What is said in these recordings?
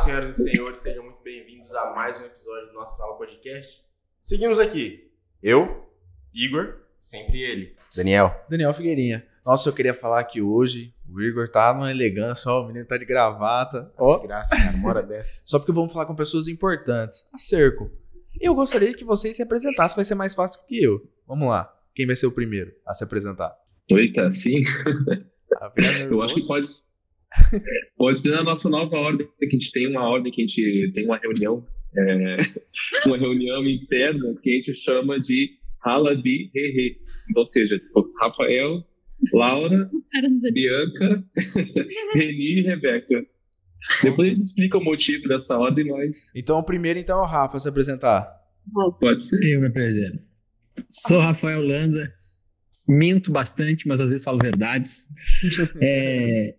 senhoras e senhores, sejam muito bem-vindos a mais um episódio do nosso Sala Podcast. Seguimos aqui. Eu, Igor, sempre ele, Daniel. Daniel Figueirinha. Nossa, eu queria falar que hoje o Igor tá numa elegância, ó, o menino tá de gravata. Ó, Que graça, cara, uma hora dessa. só porque vamos falar com pessoas importantes. A Cerco. Eu gostaria que vocês se apresentassem, vai ser mais fácil que eu. Vamos lá. Quem vai ser o primeiro a se apresentar? Eita, sim. Tá Eu acho que pode, pode ser na nossa nova ordem, que a gente tem uma ordem, que a gente tem uma reunião, é, uma reunião interna que a gente chama de Halabi Hehe. Então, ou seja, tipo, Rafael, Laura, Bianca, Reni e Rebeca. Depois a gente explica o motivo dessa ordem, mas Então o primeiro então é o Rafa a se apresentar. pode ser. Eu me apresento. Sou Rafael Landa. Minto bastante, mas às vezes falo verdades. É,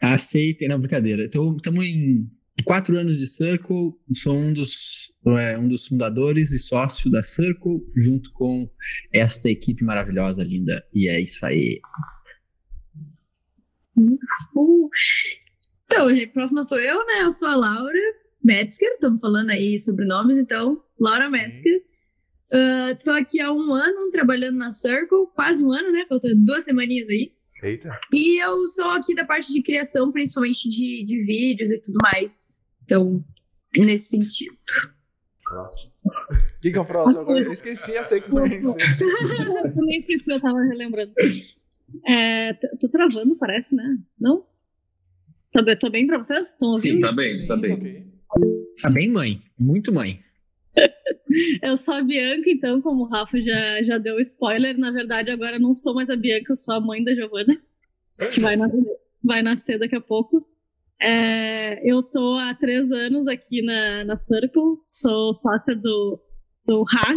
aceitem, não, brincadeira. Estamos em quatro anos de Circle. Sou um dos, é, um dos fundadores e sócio da Circle, junto com esta equipe maravilhosa, linda. E é isso aí. Então, gente, próxima sou eu, né? Eu sou a Laura Metzger, estamos falando aí sobrenomes, então, Laura Metzger. Ah, tô aqui há um ano trabalhando na Circle, quase um ano, né? Falta duas semaninhas aí. Eita. E eu sou aqui da parte de criação, principalmente de, de vídeos e tudo mais. Então, nesse sentido. Próximo. Que é o próximo? Agora eu esqueci a sequência. Eu também esqueci, eu tava relembrando. É, tô travando, parece, né? Não? Tá, bem- tô bem pra vocês? Estão Sim, ouvindo? tá bem, tá bem. ok. Tá bem, mãe. Muito mãe. Eu sou a Bianca, então, como o Rafa já, já deu spoiler, na verdade agora eu não sou mais a Bianca, eu sou a mãe da Giovana, que vai, nas- vai nascer daqui a pouco. É, eu tô há três anos aqui na, na Circle, sou sócia do, do Ra,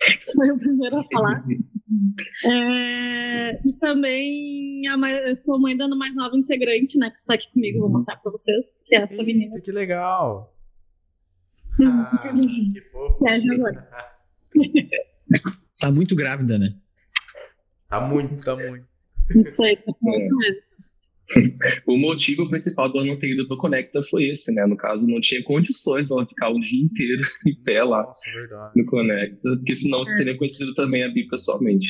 que foi o primeiro a falar. É, e também a mais, eu sou mãe da mais nova integrante, né, que está aqui comigo, vou mostrar pra vocês, que é essa menina. Eita, que legal. Ah, que fofo. É. Tá muito grávida, né? Tá muito. Tá muito. Isso aí, tá com oito meses. O motivo principal do eu não ter ido pro Conecta foi esse, né? No caso, não tinha condições de ela ficar o dia inteiro em pé lá Nossa, verdade. no Conecta, porque senão você teria conhecido também a Bi pessoalmente.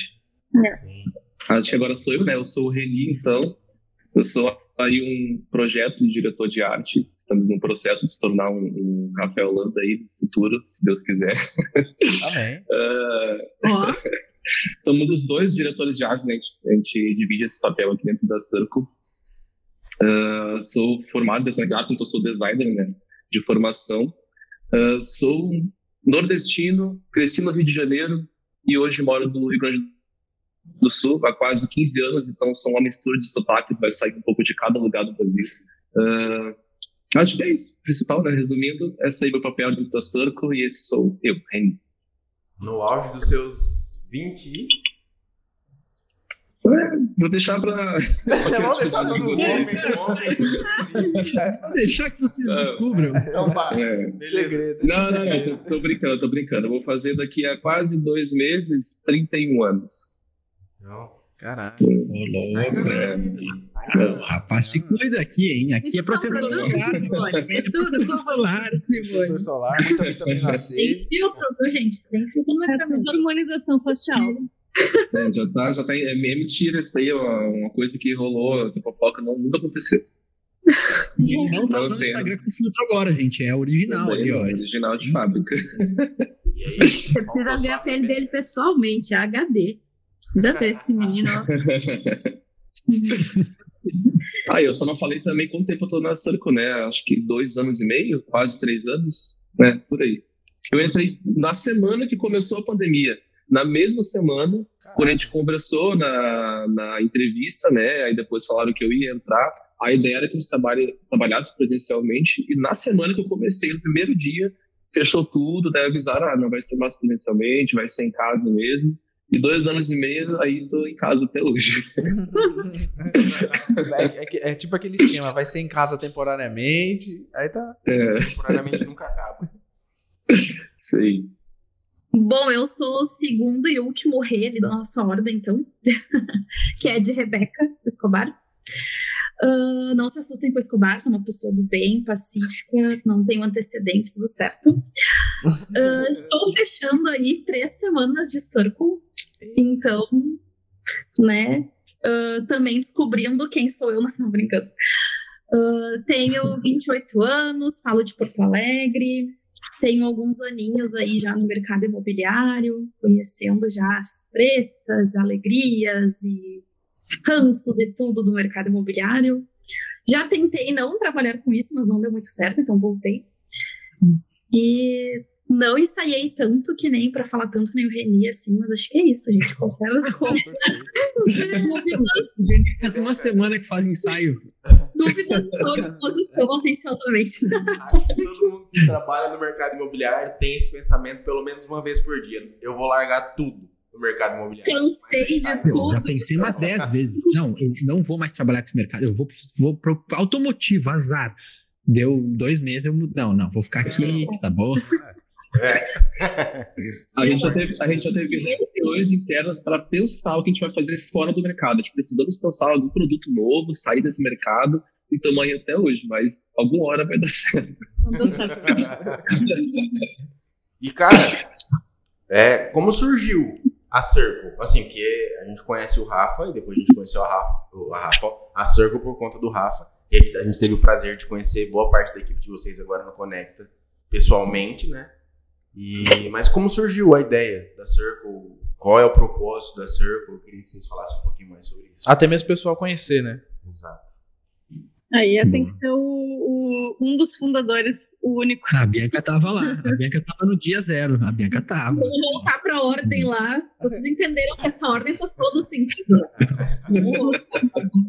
Acho que agora sou eu, né? Eu sou o Reni, então. Eu sou aí um projeto de diretor de arte. Estamos no processo de se tornar um, um Rafael Landa aí no futuro, se Deus quiser. Amém. Ah, Ó, somos os dois diretores de arte, né? A gente, a gente divide esse papel aqui dentro da Circle. Ah, sou formado em design gráfico, então sou designer, né? De formação. Ah, sou nordestino, cresci no Rio de Janeiro e hoje moro no Rio Grande do Sul há quase 15 anos, então sou uma mistura de sotaques, vai sair um pouco de cada lugar do Brasil. Ah, acho que é isso, principal, né? Resumindo, esse aí é o meu papel dentro da Circle e esse sou eu, Reni. No auge dos seus 20 e... É, Vou deixar pra. Vamos deixar todo mundo. Vou deixar que vocês Ah. descubram. Então vai. É. Segredo. Não, não, não, tô, tô brincando, tô brincando. Eu vou fazer daqui a quase dois meses 31 anos. Não. Caralho. Louco. É, O rapaz se cuida aqui, hein? Aqui é isso são protetor solar. Simone, É tudo Protetor solar. Professor solar, muita vitamina Sem C. filtro, viu, gente? Sem filtro não é É pra harmonização facial. é, já tá, já tá. É, é mentira isso daí, ó, uma coisa que rolou, essa fofoca não, nunca aconteceu. E ele não tá usando o tem. Instagram com filtro agora, gente. É original Também, ali, ó. original de fábrica. Você precisa ver a pele dele pessoalmente, é HD. Precisa ver esse menino. Ah, eu só não falei também quanto tempo eu tô na Circo, né? Acho que dois anos e meio, quase três anos, né? Por aí. Eu entrei na semana que começou a pandemia. Na mesma semana, quando a gente conversou na, na entrevista, né? Aí depois falaram que eu ia entrar. A ideia era que a gente trabalhe, trabalhasse presencialmente. E na semana que eu comecei, no primeiro dia, fechou tudo. Daí avisaram, ah, não vai ser mais presencialmente, vai ser em casa mesmo. E dois anos e meio, aí tô em casa até hoje. É, é é tipo aquele esquema, vai ser em casa temporariamente, aí tá. É, Temporariamente nunca acaba. sei. Bom, eu sou o segundo e último rei ali da nossa ordem, então, que é de Rebeca Escobar. Ah, não se assustem com o Escobar, sou uma pessoa do bem, pacífica, não tenho antecedentes, tudo certo. Ah, estou fechando aí três semanas de Circle, então, né, ah, também descobrindo quem sou eu, mas não brincando. Tenho 28 anos, falo de Porto Alegre, tenho alguns aninhos aí já no mercado imobiliário, conhecendo já as tretas, alegrias e ranços e tudo do mercado imobiliário. Já tentei não trabalhar com isso, mas não deu muito certo, então voltei. E não ensaiei tanto que nem para falar tanto que nem o Reni, assim, mas acho que é isso, gente. Qualquer coisa. Eles fazem uma semana que faz ensaio. Dúvidas, estou à disposição atenciosamente. Acho que todo mundo que trabalha no mercado imobiliário tem esse pensamento pelo menos uma vez por dia. Eu vou largar tudo no mercado imobiliário. Cansei de Eu já tudo. pensei umas 10 vezes. Não, eu não vou mais trabalhar com esse mercado. Eu vou, vou pro automotivo, azar. Deu dois meses, eu. Não, não, vou ficar aqui, tá bom. A gente, já teve, a gente já teve reuniões internas para pensar o que a gente vai fazer fora do mercado. A gente precisamos pensar algum produto novo, sair desse mercado, e aí até hoje, mas alguma hora vai dar certo. Não deu certo. E, cara, é, como surgiu a Circle? Assim, que a gente conhece o Rafa, e depois a gente conheceu a Rafa, a, Rafa, a Circle por conta do Rafa. E a gente teve o prazer de conhecer boa parte da equipe de vocês agora no Conecta, pessoalmente, né? E, mas como surgiu a ideia da Circle? Qual é o propósito da Circle? Eu queria que vocês falassem um pouquinho mais sobre isso. Até mesmo o pessoal conhecer, né? Exato. Aí tem que ser o, o- um dos fundadores, o único. A Bianca tava lá. A Bianca tava no dia zero. A Bianca tava. Vamos voltar para a ordem lá. Vocês entenderam que essa ordem faz todo sentido.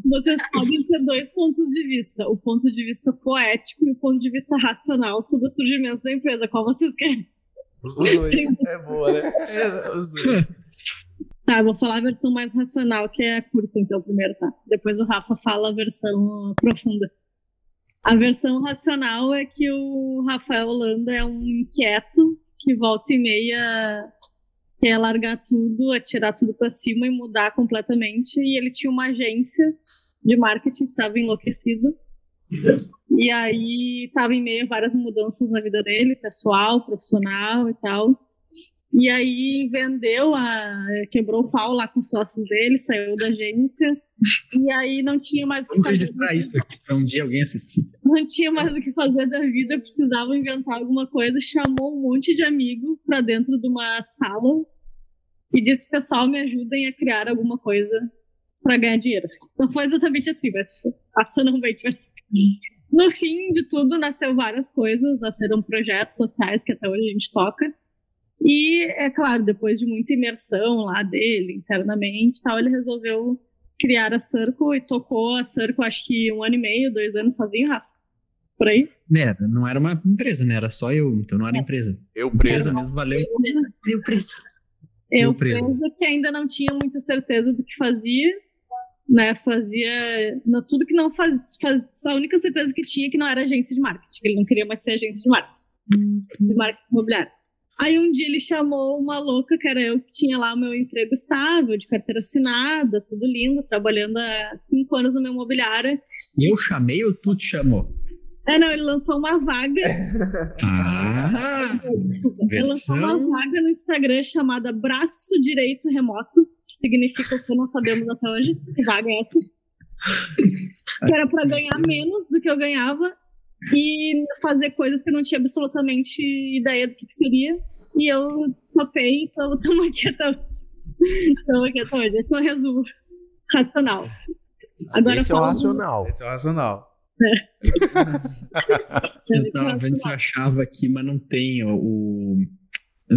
Vocês podem ter dois pontos de vista: o ponto de vista poético e o ponto de vista racional sobre o surgimento da empresa. Qual vocês querem? Os dois. É boa, né? É, os dois. Tá, vou falar a versão mais racional, que é curta, então, primeiro, tá? Depois o Rafa fala a versão profunda. A versão racional é que o Rafael Holanda é um inquieto que volta e meia quer largar tudo, atirar tudo pra cima e mudar completamente. E ele tinha uma agência de marketing, estava enlouquecido. E aí estava em meio a várias mudanças na vida dele, pessoal, profissional e tal. E aí vendeu, a, quebrou o pau lá com os sócios dele, saiu da agência. E aí não tinha mais o que Vamos fazer. registrar isso aqui pra um dia alguém assistir. Não tinha mais o que fazer da vida, precisava inventar alguma coisa. Chamou um monte de amigo pra dentro de uma sala e disse: Pessoal, me ajudem a criar alguma coisa pra ganhar dinheiro. Não foi exatamente assim, mas racionalmente foi assim. No fim de tudo, nasceu várias coisas, nasceram projetos sociais que até hoje a gente toca. E, é claro, depois de muita imersão lá dele, internamente e tal, ele resolveu criar a Circle e tocou a Circle acho que um ano e meio, dois anos sozinho, Rafa. Por aí. Era, não era uma empresa, né? Era só eu, então não era empresa. Eu Empresa preso. mesmo valeu. Eu preciso. Eu Eu preso. preso que ainda não tinha muita certeza do que fazia, né? Fazia no, tudo que não faz, faz, a única certeza que tinha é que não era agência de marketing, que ele não queria mais ser agência de marketing, de marketing imobiliário. Aí um dia ele chamou uma louca, que era eu, que tinha lá o meu emprego estável, de carteira assinada, tudo lindo, trabalhando há cinco anos no meu imobiliário. E eu chamei ou tu te chamou? É, não, ele lançou uma vaga Ah! Ele lançou uma vaga no Instagram chamada Braço Direito Remoto, que significa o que não sabemos até hoje. Que vaga é essa? Que era pra ganhar menos do que eu ganhava e fazer coisas que eu não tinha absolutamente ideia do que, que seria. E eu topei, então estamos aqui até hoje. Estamos aqui até hoje. Esse é um resumo racional. Agora Esse é o racional. Esse é o racional. Eu tava vendo se eu achava aqui, mas não tem o.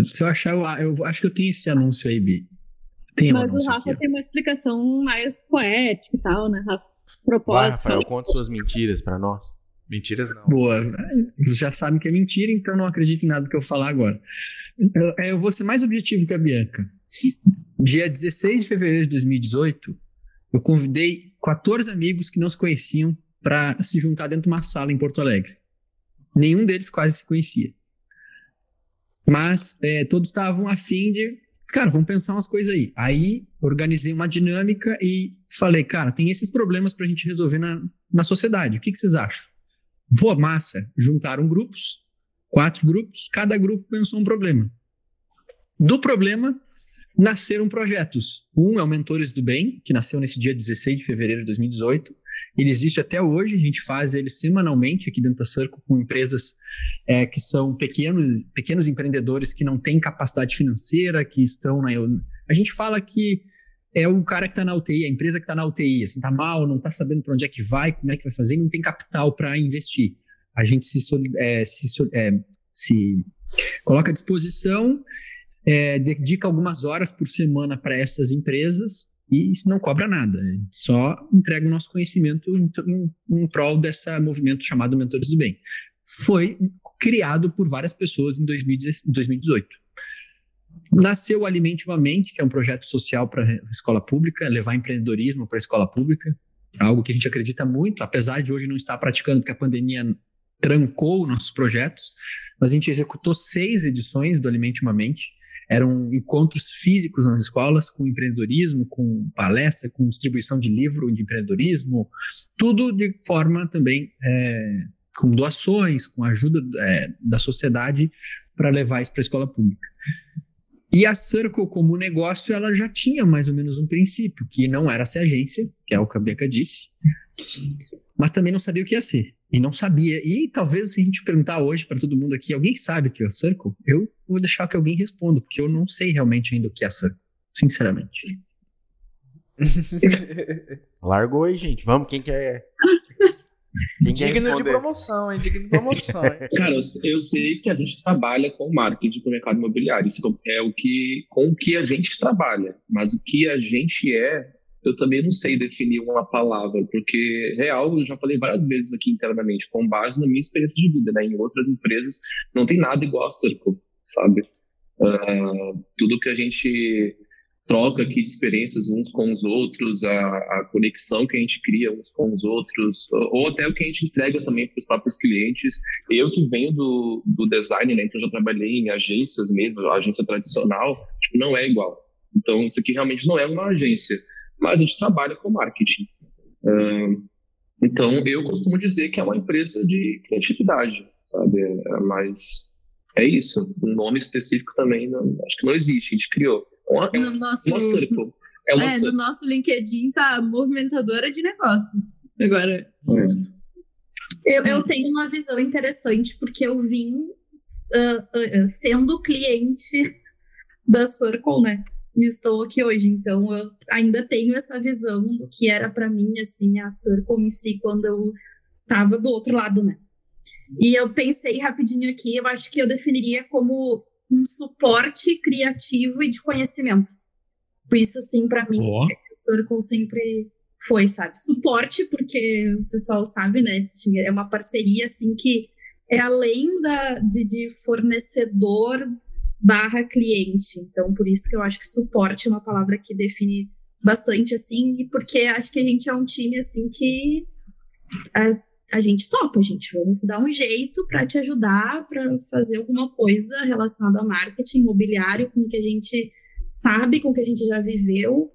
Se eu achar, eu, eu acho que eu tenho esse anúncio aí, Bi. Tem um Mas o Rafa aqui. tem uma explicação mais poética e tal, né, Rafa? Vai, Propósito. Rafael, conta suas mentiras pra nós. Mentiras não. Boa. Vocês já sabem que é mentira, então não acredito em nada que eu falar agora. Eu, eu vou ser mais objetivo que a Bianca. Dia 16 de fevereiro de 2018, eu convidei 14 amigos que não se conheciam para se juntar dentro de uma sala em Porto Alegre. Nenhum deles quase se conhecia. Mas é, todos estavam afim de cara, vamos pensar umas coisas aí. Aí organizei uma dinâmica e falei, cara, tem esses problemas pra gente resolver na, na sociedade. O que, que vocês acham? Boa massa. Juntaram grupos, quatro grupos, cada grupo pensou um problema. Do problema, nasceram projetos. Um é o Mentores do Bem, que nasceu nesse dia 16 de fevereiro de 2018. Ele existe até hoje, a gente faz ele semanalmente aqui dentro da Circo com empresas é, que são pequenos, pequenos empreendedores que não têm capacidade financeira, que estão na. A gente fala que é o cara que está na UTI, a empresa que está na UTI, assim, tá mal, não está sabendo para onde é que vai, como é que vai fazer, e não tem capital para investir. A gente se, é, se, é, se coloca à disposição, é, dedica algumas horas por semana para essas empresas e não cobra nada, só entrega o nosso conhecimento em, em, em prol desse movimento chamado Mentores do Bem. Foi criado por várias pessoas em 2018. Nasceu o Alimente uma Mente, que é um projeto social para a escola pública, levar empreendedorismo para a escola pública, algo que a gente acredita muito, apesar de hoje não estar praticando, porque a pandemia trancou nossos projetos, mas a gente executou seis edições do Alimente uma Mente, eram encontros físicos nas escolas com empreendedorismo, com palestra, com distribuição de livro de empreendedorismo, tudo de forma também é, com doações, com ajuda é, da sociedade para levar isso para a escola pública. E a Circle, como negócio, ela já tinha mais ou menos um princípio, que não era ser agência, que é o que a Beca disse, mas também não sabia o que ia ser. E não sabia. E talvez se a gente perguntar hoje para todo mundo aqui, alguém sabe o que é a Circle? Eu vou deixar que alguém responda, porque eu não sei realmente ainda o que é a Circle, sinceramente. Largou aí, gente. Vamos, quem quer. Digno de promoção, hein? Digno de promoção. Hein? Cara, eu sei que a gente trabalha com marketing para o mercado imobiliário. Isso é o que, com o que a gente trabalha. Mas o que a gente é, eu também não sei definir uma palavra, porque real, eu já falei várias vezes aqui internamente, com base na minha experiência de vida, né? Em outras empresas não tem nada igual a Circle, sabe? Uh, tudo que a gente troca aqui de experiências uns com os outros, a, a, conexão que a gente cria uns com os outros, ou até o que a gente entrega também para os próprios clientes. Eu que venho do, do design, né, eu já trabalhei em agências mesmo, agência tradicional, tipo, não é igual. Então, isso aqui realmente não é uma agência mas a gente trabalha com marketing. Uh, então, eu costumo dizer que é uma empresa de criatividade, sabe? É, mas é isso. Um nome específico também não, acho que não existe, a gente criou. No nosso. É, é no nosso LinkedIn tá movimentadora de negócios. Agora. É. Eu, eu tenho uma visão interessante, porque eu vim uh, uh, sendo cliente da Circle, né? e estou aqui hoje. Então, eu ainda tenho essa visão do que era para mim, assim, a Circle em si, quando eu estava do outro lado, né? E eu pensei rapidinho aqui, eu acho que eu definiria como um suporte criativo e de conhecimento. Por isso, assim, para mim, oh. a Circle sempre foi, sabe? Suporte, porque o pessoal sabe, né? É uma parceria, assim, que é além da, de, de fornecedor barra cliente. Então, por isso que eu acho que suporte é uma palavra que define bastante, assim, e porque acho que a gente é um time, assim, que a, a gente topa, a gente vamos dar um jeito para te ajudar, para fazer alguma coisa relacionada a marketing imobiliário, com o que a gente sabe, com o que a gente já viveu,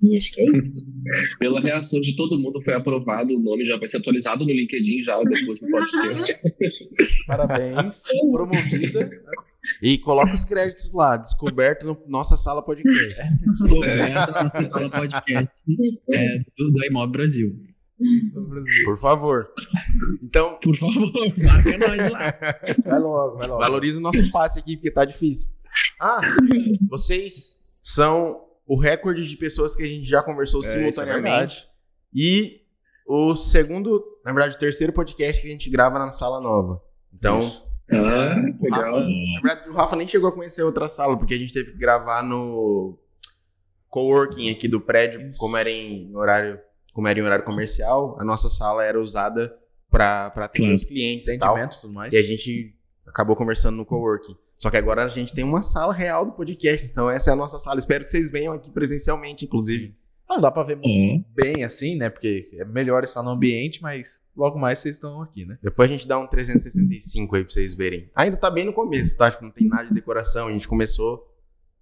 e acho que é isso. Pela reação de todo mundo, foi aprovado. O nome já vai ser atualizado no LinkedIn já depois do podcast. Parabéns. Promovida. E coloca os créditos lá, descoberto no nossa sala podcast. Descoberto na sala podcast é, do, do Imóvel Brasil. Por favor. Então. Por favor, marca nós lá. Vai logo, vai logo. Valoriza o nosso passe aqui, porque tá difícil. Ah, vocês são o recorde de pessoas que a gente já conversou é, é simultaneamente. É e o segundo, na verdade, o terceiro podcast que a gente grava na sala nova. Então, ah, legal. Rafa, na verdade, o Rafa nem chegou a conhecer outra sala, porque a gente teve que gravar no coworking aqui do prédio, como era em horário, como era em horário comercial, a nossa sala era usada para atender os clientes e tal. Tudo mais. E a gente acabou conversando no coworking. Só que agora a gente tem uma sala real do podcast, então essa é a nossa sala. Espero que vocês venham aqui presencialmente, inclusive. Não dá pra ver muito uhum. bem assim, né? Porque é melhor estar no ambiente, mas logo mais vocês estão aqui, né? Depois a gente dá um 365 aí pra vocês verem. Ainda tá bem no começo, tá? Tipo, não tem nada de decoração. A gente começou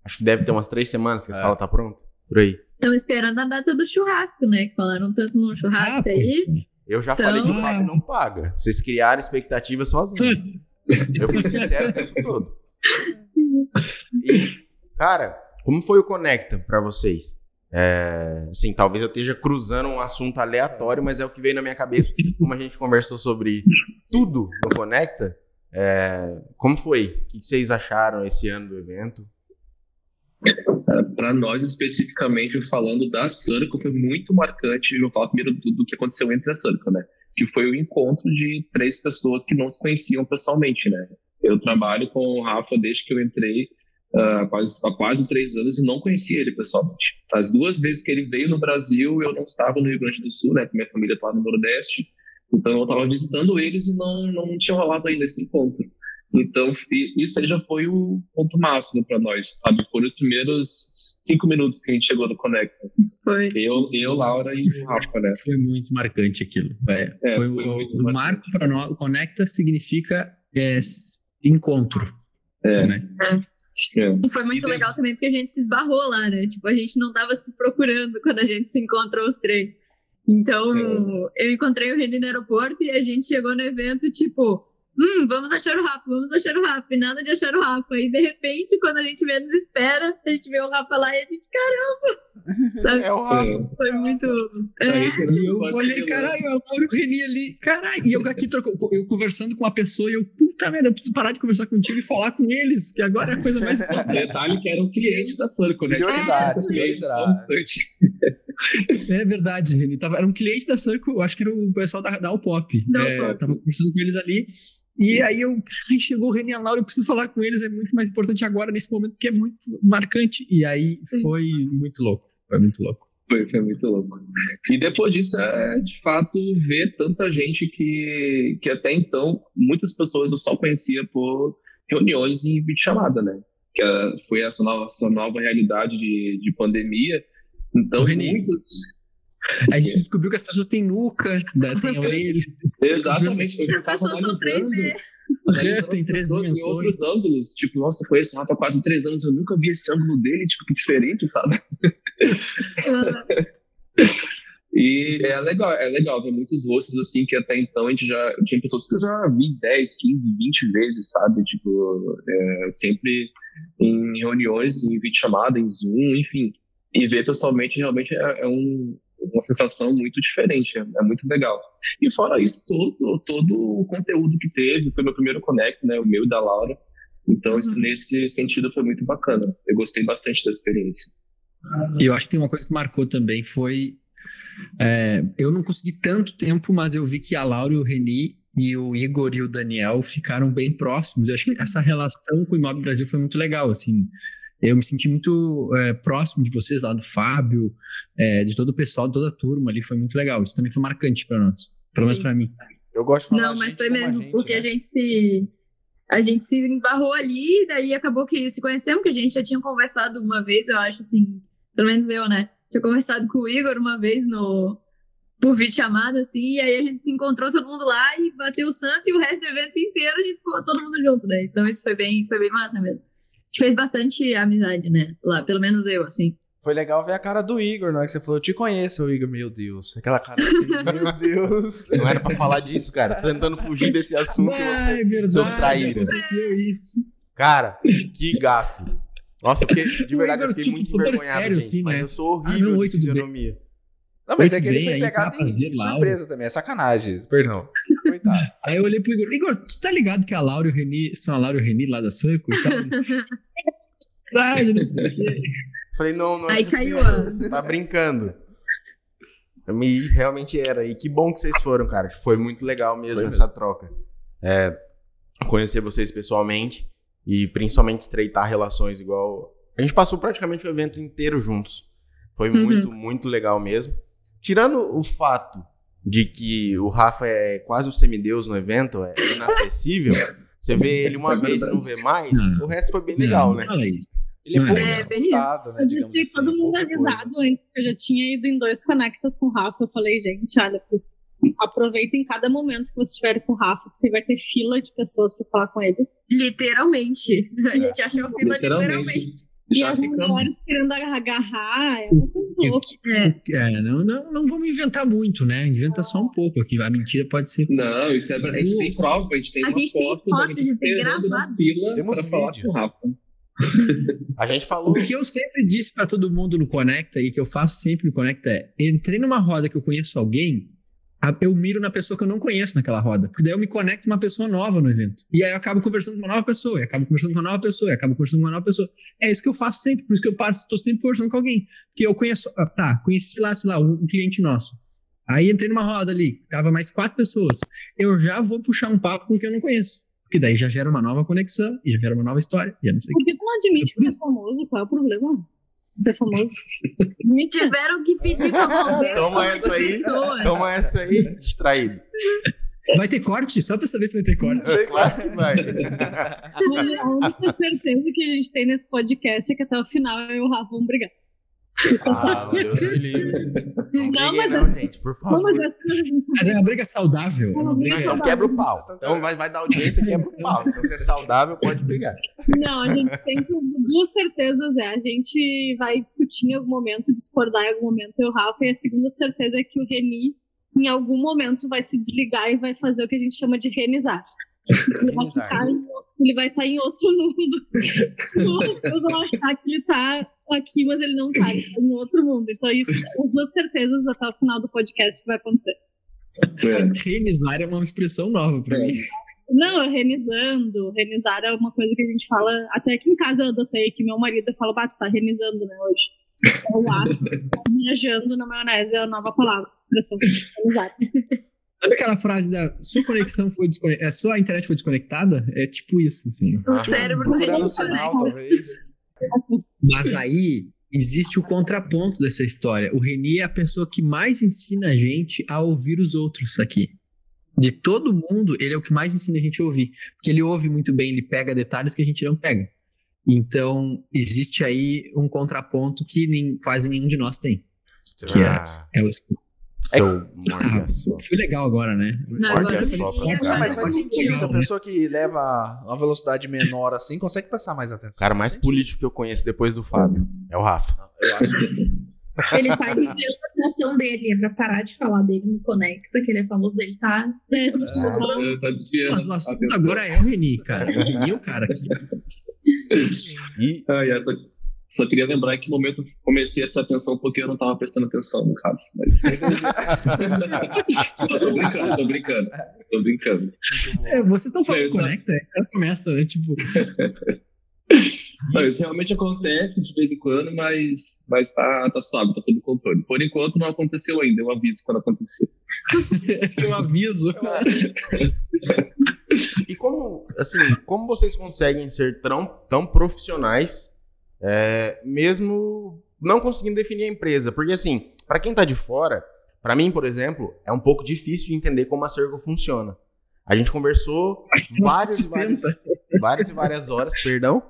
Acho que deve ter umas três semanas que a É. sala tá pronta. Por aí. Estamos esperando a data do churrasco, né? Que falaram tanto no churrasco Ah, aí. Eu já Então- falei que o. Fábio não paga. Vocês criaram expectativa sozinhos. Eu fui sincero o tempo todo. E, cara, como foi o Conecta pra vocês? É, assim, talvez eu esteja cruzando um assunto aleatório, mas é o que veio na minha cabeça. Como a gente conversou sobre tudo no Conecta, é, como foi? O que vocês acharam esse ano do evento? Para nós, especificamente, falando da Circle, foi muito marcante. Eu vou falar primeiro do, do que aconteceu entre a Circle, né? Que foi o encontro de três pessoas que não se conheciam pessoalmente, né? Eu trabalho com o Rafa desde que eu entrei há quase, há quase três anos e não conhecia ele pessoalmente. As duas vezes que ele veio no Brasil, eu não estava no Rio Grande do Sul, né? Que minha família estava no Nordeste. Então, eu estava visitando eles e não, não tinha rolado ainda esse encontro. Então, isso aí já foi o ponto máximo para nós, sabe? Foram os primeiros cinco minutos que a gente chegou no Conecta. Foi. Eu, eu Laura e o Rafa, né? Foi muito marcante aquilo. É, É, foi foi o, muito o marcante. marco para nós. O Conecta significa é, encontro. É. Né? É. E foi muito E legal também porque a gente se esbarrou lá, né? Tipo, a gente não tava se procurando quando a gente se encontrou os três. Então, eu encontrei o René no aeroporto e a gente chegou no evento, tipo, hum, vamos achar o Rafa, vamos achar o Rafa. E nada de achar o Rafa. E de repente, quando a gente menos espera, a gente vê o Rafa lá e a gente, caramba! Sabe? É o Rafa. É. Foi muito. A É, era E eu olhei, caralho, é o Mauro Reni ali, caralho. E eu aqui troco- eu conversando com uma pessoa e eu, puta merda, eu preciso parar de conversar contigo e falar com eles, porque agora é a coisa mais importante. Detalhe que era um cliente da Circle, né? Um prioridades. instante. É verdade, Reni. Tava, era um cliente da Circle, eu acho que era o pessoal da, da Alpop. Da É, Alpop. tava conversando com eles ali. E aí eu, ai, chegou o Reni e a Laura, eu preciso falar com eles, é muito mais importante agora, nesse momento, porque é muito marcante. E aí foi muito louco, foi muito louco. Foi, foi muito louco. E depois disso, é de fato ver tanta gente que, que até então, muitas pessoas eu só conhecia por reuniões em videochamada, né? Que é- foi essa nova, essa nova realidade de, de pandemia. Então, muitos. A gente descobriu que as pessoas têm nuca, né, tem orelha. Exatamente. Eu as pessoas são analisando. 3D. analisando tem três pessoas em dimensões. outros ângulos. Tipo, nossa, eu conheço o Rafa há quase três anos, eu nunca vi esse ângulo dele, tipo, que diferente, sabe? E é legal, é legal ver muitos rostos assim que até então a gente já tinha pessoas que eu já vi 10, 15, 20 vezes, sabe? Tipo, é, sempre em reuniões, em videochamada, em Zoom, enfim. E ver pessoalmente realmente é, é um- uma sensação muito diferente, é, é muito legal. E fora isso, todo, todo o conteúdo que teve, foi meu primeiro Connect, né? O meu e da Laura. Então, isso, nesse sentido, foi muito bacana. Eu gostei bastante da experiência. E eu acho que tem uma coisa que marcou também foi. é, eu não consegui tanto tempo, mas eu vi que a Laura e o Reni e o Igor e o Daniel ficaram bem próximos. Eu acho que essa relação com o Imob Brasil foi muito legal, assim. Eu me senti muito é, próximo de vocês lá, do Fábio, é, de todo o pessoal, toda a turma ali, foi muito legal. Isso também foi marcante para nós, pelo menos para mim. Eu gosto de Não, a mas gente foi mesmo, gente, porque né? a gente se. A gente se embarrou ali, daí acabou que se conhecemos, que a gente já tinha conversado uma vez, eu acho, assim, pelo menos eu, né? Tinha conversado com o Igor uma vez no. Por vídeo chamada, assim, e aí a gente se encontrou todo mundo lá e bateu o santo e o resto do evento inteiro a gente ficou todo mundo junto, né? Então isso foi bem, foi bem massa mesmo. A gente fez bastante amizade, né? Lá, pelo menos eu, assim. Foi legal ver a cara do Igor, na hora que você falou, eu te conheço, o Igor, meu Deus. Aquela cara assim, meu Deus. Não era pra falar disso, cara. Tô tentando fugir desse assunto. Ah, você... é verdade, sobre traíra. aconteceu isso. Cara, que gafe. Nossa, eu fiquei, de O verdade, eu Igor, fiquei tipo, muito super envergonhado, sério, gente, assim, mas né? eu sou Ah, horrível não, de bem. fisionomia. Não, mas é que ele foi pegado em surpresa também. É sacanagem. Perdão. Coitado. Aí eu olhei pro Igor, Igor, tu tá ligado que a Laura e o Reni são a Laura e o Reni lá da e tal? ah, eu não sei o quê. Falei, não, não é Aí possível. caiu Você tá brincando. E realmente era. E que bom que vocês foram, cara. Foi muito legal mesmo Foi essa troca. É, conhecer vocês pessoalmente e principalmente estreitar relações igual. A gente passou praticamente o evento inteiro juntos. Foi Uhum. muito, muito legal mesmo. Tirando o fato de que o Rafa é quase um semideus no evento, é inacessível. Você vê ele uma É vez e não vê mais, Não. o resto foi bem legal, não, né? não fala isso. Ele é é, bem isso. né? Eu Digamos deixei assim. todo mundo pouca coisa. avisado antes, que eu já tinha ido em dois conectas com o Rafa. Eu falei, gente, olha, vocês aproveitem cada momento que vocês estiverem com o Rafa, porque vai ter fila de pessoas para falar com ele. Literalmente. A gente achou fila literalmente. Literalmente. E Já as ficamos. mulheres querendo agarrar, é uma coisa louca. É. É, não, não, não vamos inventar muito, né? Inventa só um pouco aqui. A mentira pode ser. Não, isso é. A gente tem prova, a gente tem A uma gente tem foto foto, a gente tem na gravado. fila Temos pra falar vídeos. com o Rafa. A gente falou. O que eu sempre disse pra todo mundo no Conecta e que eu faço sempre no Conecta é: entrei numa roda que eu conheço alguém, eu miro na pessoa que eu não conheço naquela roda. Porque daí eu me conecto com uma pessoa nova no evento. E aí eu acabo conversando com uma nova pessoa, e acabo conversando com uma nova pessoa, e acabo conversando com uma nova pessoa. É isso que eu faço sempre, por isso que eu passo, estou sempre conversando com alguém. Porque eu conheço, ah, tá, conheci lá, sei lá, um, um cliente nosso. Aí entrei numa roda ali, tava mais quatro pessoas. Eu já vou puxar um papo com quem eu não conheço. Porque daí já gera uma nova conexão, e já gera uma nova história, e já não sei o Por que tu não admite que é famoso? Qual é o problema? Você é famoso? Admite. Tiveram que pedir pra volver Toma essa aí. pessoas. Toma essa aí, distraído. Vai ter corte? Só pra saber se vai ter corte. Claro que vai. A única certeza que a gente tem nesse podcast é que até o final eu e o Rafa vamos brigar. É Ah, Deus me livre. Não Não, mas não, gente, por favor. Não, mas essa coisa a gente Mas é uma briga saudável. É uma briga... Então quebra o pau. Então vai, vai dar audiência, quebra o pau. Então se é saudável, pode brigar. Não, a gente sempre. Duas certezas é: a gente vai discutir em algum momento, discordar em algum momento, eu e Rafa, e a segunda certeza é que o Reni, em algum momento, vai se desligar e vai fazer o que a gente chama de renizar. Ele vai, ficar ele vai estar em outro mundo. As pessoas vão achar que ele tá aqui, mas ele não tá, ele tá em outro mundo. Então, isso são duas certezas até o final do podcast que vai acontecer. É. Renizar é uma expressão nova pra mim. Não, é renizando. Renizar é uma coisa que a gente fala. Até aqui em casa eu adotei que meu marido fala, bah, tu tá renizando, né, hoje. Eu acho. Viajando na maionese é a nova palavra. Expressão. Renizar. Sabe aquela frase da sua conexão foi desconectada? sua internet foi desconectada? É tipo isso, assim. O cérebro não reinicia, né? sinal, talvez. Mas aí existe o contraponto dessa história. O Reni é a pessoa que mais ensina a gente a ouvir os outros aqui. De todo mundo, ele é o que mais ensina a gente a ouvir. Porque ele ouve muito bem, ele pega detalhes que a gente não pega. Então, existe aí um contraponto que nem- quase nenhum de nós tem. Que é- Ah, É o escudo. Ah, morde só. Foi legal agora, né? Não, agora só, pra agora cá. Mas faz sim. sentido. A pessoa que leva uma velocidade menor assim consegue prestar mais O atenção. cara mais político que eu conheço depois do Fábio é o Rafa. Eu acho que Ele tá desviando a atenção dele, é pra parar de falar dele no Conecta, que ele é famoso dele, tá? É, É, Tá desviando. Mas o assunto agora é o Reni, cara. O Reni é o cara aqui. E Ah, e essa- só queria lembrar em que momento eu comecei essa atenção porque eu não tava prestando atenção, no caso. Mas... Não, tô brincando, tô brincando. Tô brincando. É, vocês estão falando É, conecta? Ela começa, né? Tipo, Não, isso realmente acontece de vez em quando, mas, mas tá, tá suave, tá sob controle. Por enquanto não aconteceu ainda, eu aviso quando acontecer. eu aviso. E como, assim, como vocês conseguem ser tão, tão profissionais, é, mesmo não conseguindo definir a empresa? Porque, assim, para quem tá de fora, para mim, por exemplo, é um pouco difícil de entender como a Circle funciona. A gente conversou várias, e várias, várias e várias horas, perdão.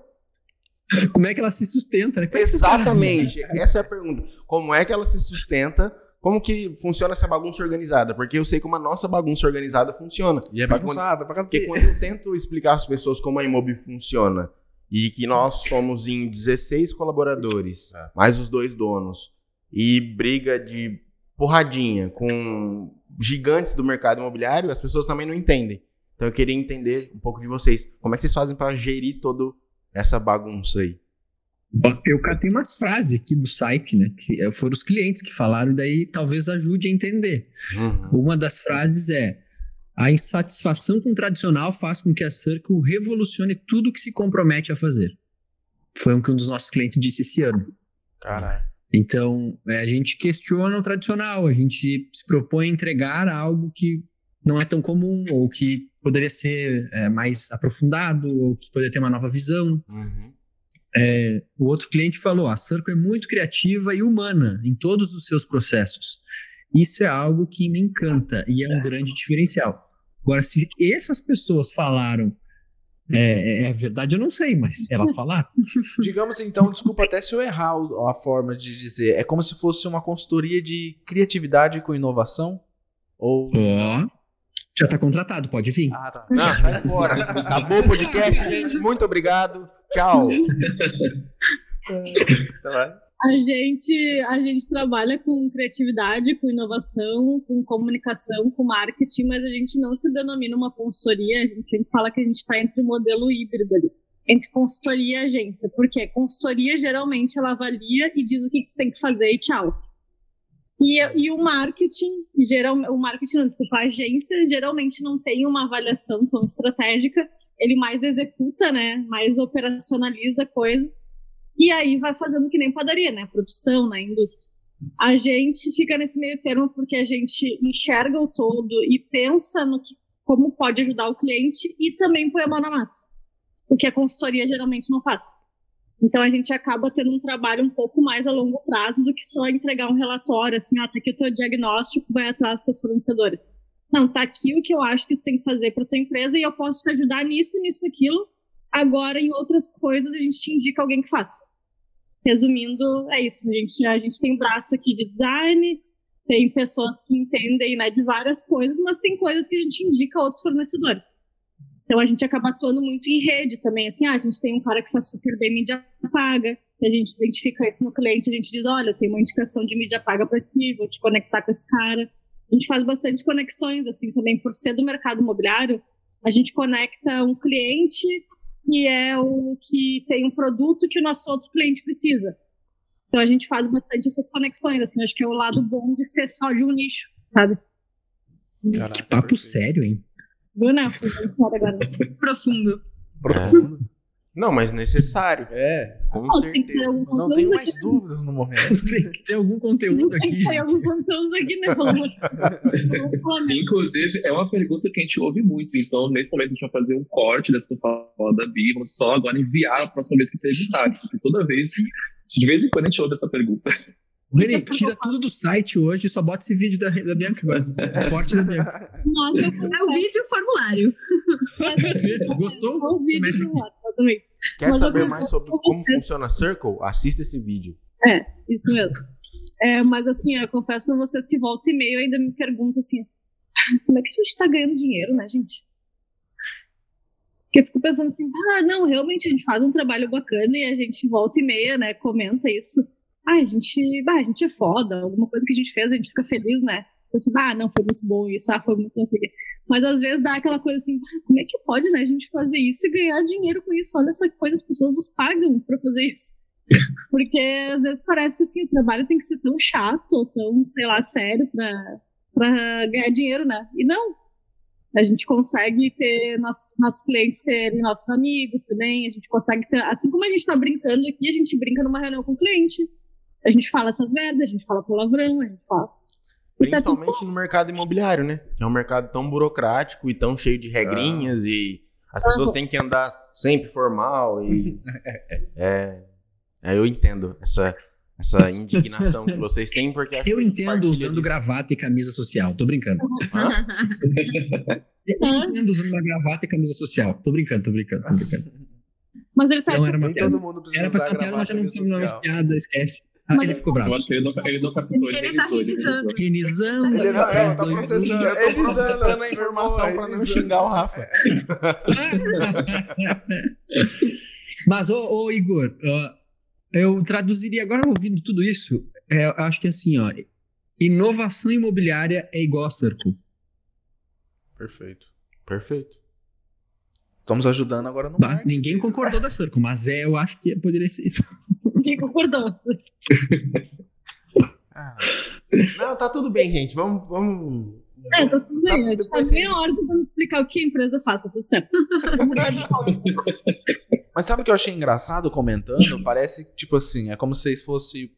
Como é que ela se sustenta, né? Exatamente, essa é a pergunta. Como é que ela se sustenta? Como que funciona essa bagunça organizada? Porque eu sei como a nossa bagunça organizada funciona. E é bagunçada pra Porque quando eu tento explicar às pessoas como a Imob funciona e que nós somos em 16 colaboradores, mais os dois donos, e briga de porradinha com gigantes do mercado imobiliário, as pessoas também não entendem. Então eu queria entender um pouco de vocês. Como é que vocês fazem para gerir toda essa bagunça aí? Eu catei umas frases aqui do site, né? Que eh, foram os clientes que falaram, e daí talvez ajude a entender. Uma das frases é: a insatisfação com o tradicional faz com que a Circle revolucione tudo que se compromete a fazer. Foi o que um dos nossos clientes disse esse ano. Caralho. Então, é, a gente questiona o tradicional, a gente se propõe a entregar algo que não é tão comum, ou que poderia ser é, mais aprofundado, ou que poderia ter uma nova visão. É, o outro cliente falou: a Circle é muito criativa e humana em todos os seus processos. Isso é algo que me encanta e é um grande diferencial. Agora, se essas pessoas falaram, é, é- é verdade, eu não sei, mas elas falaram. Digamos então, desculpa até se eu errar a forma de dizer, é como se fosse uma consultoria de criatividade com inovação. Ou. Ó. Já tá contratado, pode vir. Ah, tá. Não, sai fora. Acabou o podcast, gente. Muito obrigado. Tchau. A gente, a gente trabalha com criatividade, com inovação, com comunicação, com marketing, mas a gente não se denomina uma consultoria, a gente sempre fala que a gente está entre o modelo híbrido ali, entre consultoria e agência, porque consultoria geralmente ela avalia e diz o que, que você tem que fazer e tchau. E, e o marketing, geral, o marketing, não, desculpa, a agência geralmente não tem uma avaliação tão estratégica, ele mais executa, né, mais operacionaliza coisas, e aí vai fazendo que nem padaria, né? Produção na indústria. A gente fica nesse meio termo porque a gente enxerga o todo e pensa no que, como pode ajudar o cliente e também põe a mão na massa. O que a consultoria geralmente não faz. Então a gente acaba tendo um trabalho um pouco mais a longo prazo do que só entregar um relatório, assim, ah, tá aqui o teu diagnóstico, vai atrás dos seus fornecedores. Não, tá aqui o que eu acho que tu tem que fazer para tua empresa e eu posso te ajudar nisso, nisso, naquilo. Agora, em outras coisas, a gente te indica alguém que faça. Resumindo, é isso. A gente, a gente tem braço aqui de design, tem pessoas que entendem né, de várias coisas, mas tem coisas que a gente indica a outros fornecedores. Então a gente acaba atuando muito em rede também. Assim, ah, a gente tem um cara que faz super bem mídia paga, a gente identifica isso no cliente, a gente diz, olha, tem uma indicação de mídia paga para ti, vou te conectar com esse cara. A gente faz bastante conexões, assim, também por ser do mercado imobiliário, a gente conecta um cliente que é o que tem um produto que o nosso outro cliente precisa. Então a gente faz bastante essas conexões, assim, acho que é o lado bom de ser só de um nicho, sabe? Caraca, Que papo sério, hein? Né? Séria agora. Profundo. Profundo. Não, mas necessário. É. Com Não, tem que ter certeza. algum Não tenho aqui. mais dúvidas no momento. Tem que ter algum conteúdo Tem aqui. que ter algum conteúdo aqui, né? Inclusive, é uma pergunta que a gente ouve muito. Então, nesse momento, a gente vai fazer um corte dessa fala da. Vamos só agora enviar a próxima vez que perguntar. Porque toda vez, de vez em quando, a gente ouve essa pergunta. Reni, tira tudo do site hoje e só bota esse vídeo da, da Bianca agora. Corte da Bianca. Nossa, É o vídeo e o formulário. Gostou? É o vídeo Começa do exatamente. Quer Mas eu saber mais sobre eu como funciona a Circle? Assista esse vídeo. É, isso mesmo. É, mas assim, eu confesso pra vocês que volta e meio ainda me perguntam assim, como é que a gente tá ganhando dinheiro, né, gente? Porque eu fico pensando assim, ah, não, realmente a gente faz um trabalho bacana e a gente volta e meia, né, comenta isso. Ah, a gente, bah, a gente é foda, alguma coisa que a gente fez, a gente fica feliz, né? Tipo Assim, ah, não, foi muito bom isso, ah, foi muito quê. Mas às vezes dá aquela coisa assim, "Ah, como é que pode, né, a gente fazer isso e ganhar dinheiro com isso? Olha só que coisa, as pessoas nos pagam pra fazer isso. Porque às vezes parece assim, o trabalho tem que ser tão chato, ou tão, sei lá, sério pra, pra ganhar dinheiro, né? E não. A gente consegue ter nossos, nossos clientes serem nossos amigos também, a gente consegue ter, assim como a gente tá brincando aqui, a gente brinca numa reunião com o cliente. A gente fala essas merdas, a gente fala palavrão, a gente fala. Tá Principalmente no mercado imobiliário, né? É um mercado tão burocrático e tão cheio de regrinhas e as pessoas têm que andar sempre formal e é, é, eu entendo essa essa indignação que vocês têm porque Eu entendo usando disso. gravata e camisa social. Tô brincando. Hã? Eu entendo usando uma gravata e camisa social. Tô brincando, tô brincando, tô brincando. Mas ele tá Não era uma piada. todo mundo precisa Era pra ser uma piada, mas já não gravata precisa mais social. piada, esquece. Ah, Mas ele eu- ficou Eu bravo. acho que ele não, ele não captou. Ele revisou, tá revisando. revisou. Renizando. Ele não, ela tá processando. Eu tô Elisando. processando a informação pra não xingar o Rafa. Mas, ô, ô, Igor, ó, eu traduziria, agora ouvindo tudo isso, é, eu acho que assim, ó, inovação imobiliária é igual a Circle. Perfeito. Perfeito. Estamos ajudando agora no Bah, ninguém concordou da Circle, mas é, eu acho que poderia ser isso. Ninguém concordou. Ah, Não, tá tudo bem, gente. Vamos, vamos. É, tá tudo Tá, bem. A gente tá depois meia hora tentando explicar o que a empresa faz, tá tudo certo. Mas sabe o que eu achei engraçado comentando? Parece que, tipo assim, é como se vocês fossem.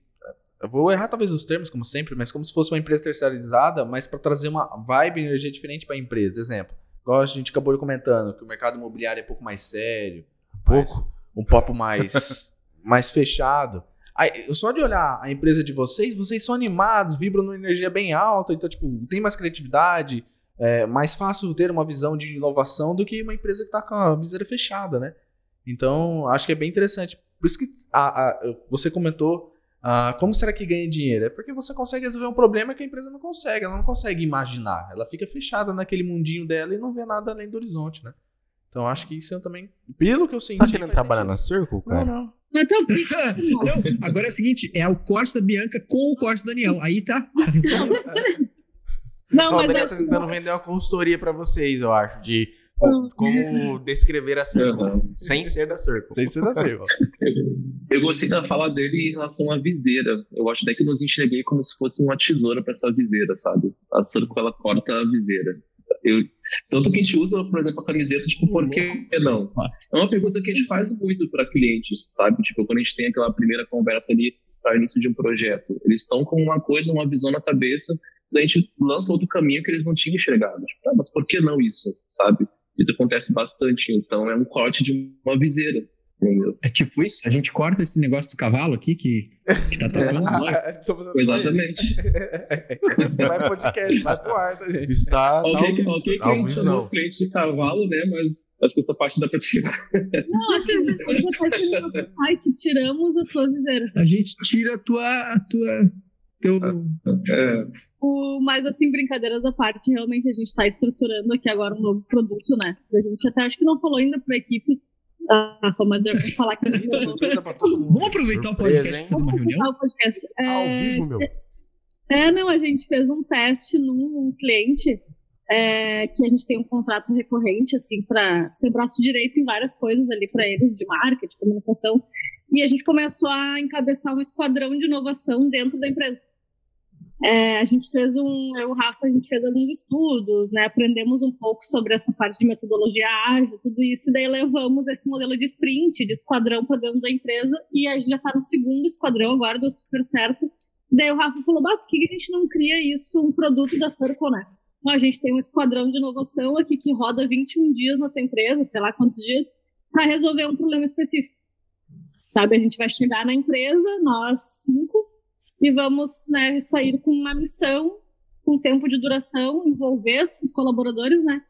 Eu vou errar talvez os termos, como sempre, mas como se fosse uma empresa terceirizada, mas para trazer uma vibe e energia diferente para a empresa. Exemplo, igual a gente acabou comentando, que o mercado imobiliário é um pouco mais sério, um pouco, um papo mais, mais fechado. Aí, só de olhar a empresa de vocês, vocês são animados, vibram numa energia bem alta, então, tipo, tem mais criatividade, é mais fácil ter uma visão de inovação do que uma empresa que tá com a viseira fechada, né? Então, acho que é bem interessante. Por isso que a- a- você comentou Ah, como será que ganha dinheiro? É porque você consegue resolver um problema que a empresa não consegue, ela não consegue imaginar. Ela fica fechada naquele mundinho dela e não vê nada além do horizonte, né? Então acho que isso eu também, pelo que eu senti, Sabe querendo faz trabalhar sentido. na Circle, Não, cara? não. Tá Não, agora é o seguinte: é o corte da Bianca com o corte do Daniel. Aí tá. tá resolvido. Não, Ó, o mas Daniel eu, tá tentando vender uma consultoria pra vocês, eu acho, de co- como descrever a Circle, Uhum. sem ser da Circle. Sei se dá certo. Eu gostei da fala dele em relação à viseira. Eu acho até que eu nos enxerguei como se fosse uma tesoura para essa viseira, sabe? A Circle, ela corta a viseira. Eu, tanto que a gente usa, por exemplo, a camiseta, tipo, por que não? É uma pergunta que a gente faz muito para clientes, sabe? Tipo, quando a gente tem aquela primeira conversa ali para início de um projeto, eles estão com uma coisa, uma visão na cabeça, daí a gente lança outro caminho que eles não tinham enxergado. Tipo, ah, mas por que não isso, sabe? Isso acontece bastante. Então, é um corte de uma viseira? É tipo isso? A gente corta esse negócio do cavalo aqui que, que tá tocando. Exatamente. Você vai podcast, vai pro ar, tá, gente? Está Ok, ok que a gente chamou não. os clientes de cavalo, né? Mas acho que essa parte dá pra tirar. não, acho que tá no nosso site, tiramos a sua viseira. A gente tira a tua. A tua teu, É, O, mas assim, brincadeiras à parte, realmente a gente está estruturando aqui agora um novo produto, né? A gente até acho que não falou ainda para a equipe, ah, Rafa, mas já vou falar que a gente vai Surpresa pra todo mundo. Vamos aproveitar o Surpresa, podcast hein? e fazer uma reunião? o podcast. É, Ao vivo, meu. É, não, a gente fez um teste num cliente é, que a gente tem um contrato recorrente, assim, para ser braço direito em várias coisas ali para eles, de marketing, comunicação. E a gente começou a encabeçar um esquadrão de inovação dentro da empresa. É, a gente fez um, eu Rafa, a gente fez alguns estudos, né? Aprendemos um pouco sobre essa parte de metodologia ágil, tudo isso, e daí levamos esse modelo de sprint, de esquadrão para dentro da empresa, e a gente já está no segundo esquadrão agora, deu super certo. Daí o Rafa falou, por que a gente não cria isso, um produto da Circle, né? Então, a gente tem um esquadrão de inovação aqui que roda 21 dias na tua empresa, sei lá quantos dias, para resolver um problema específico. Sabe, a gente vai chegar na empresa, nós cinco, e vamos né, sair com uma missão, com tempo de duração, envolver os colaboradores, né?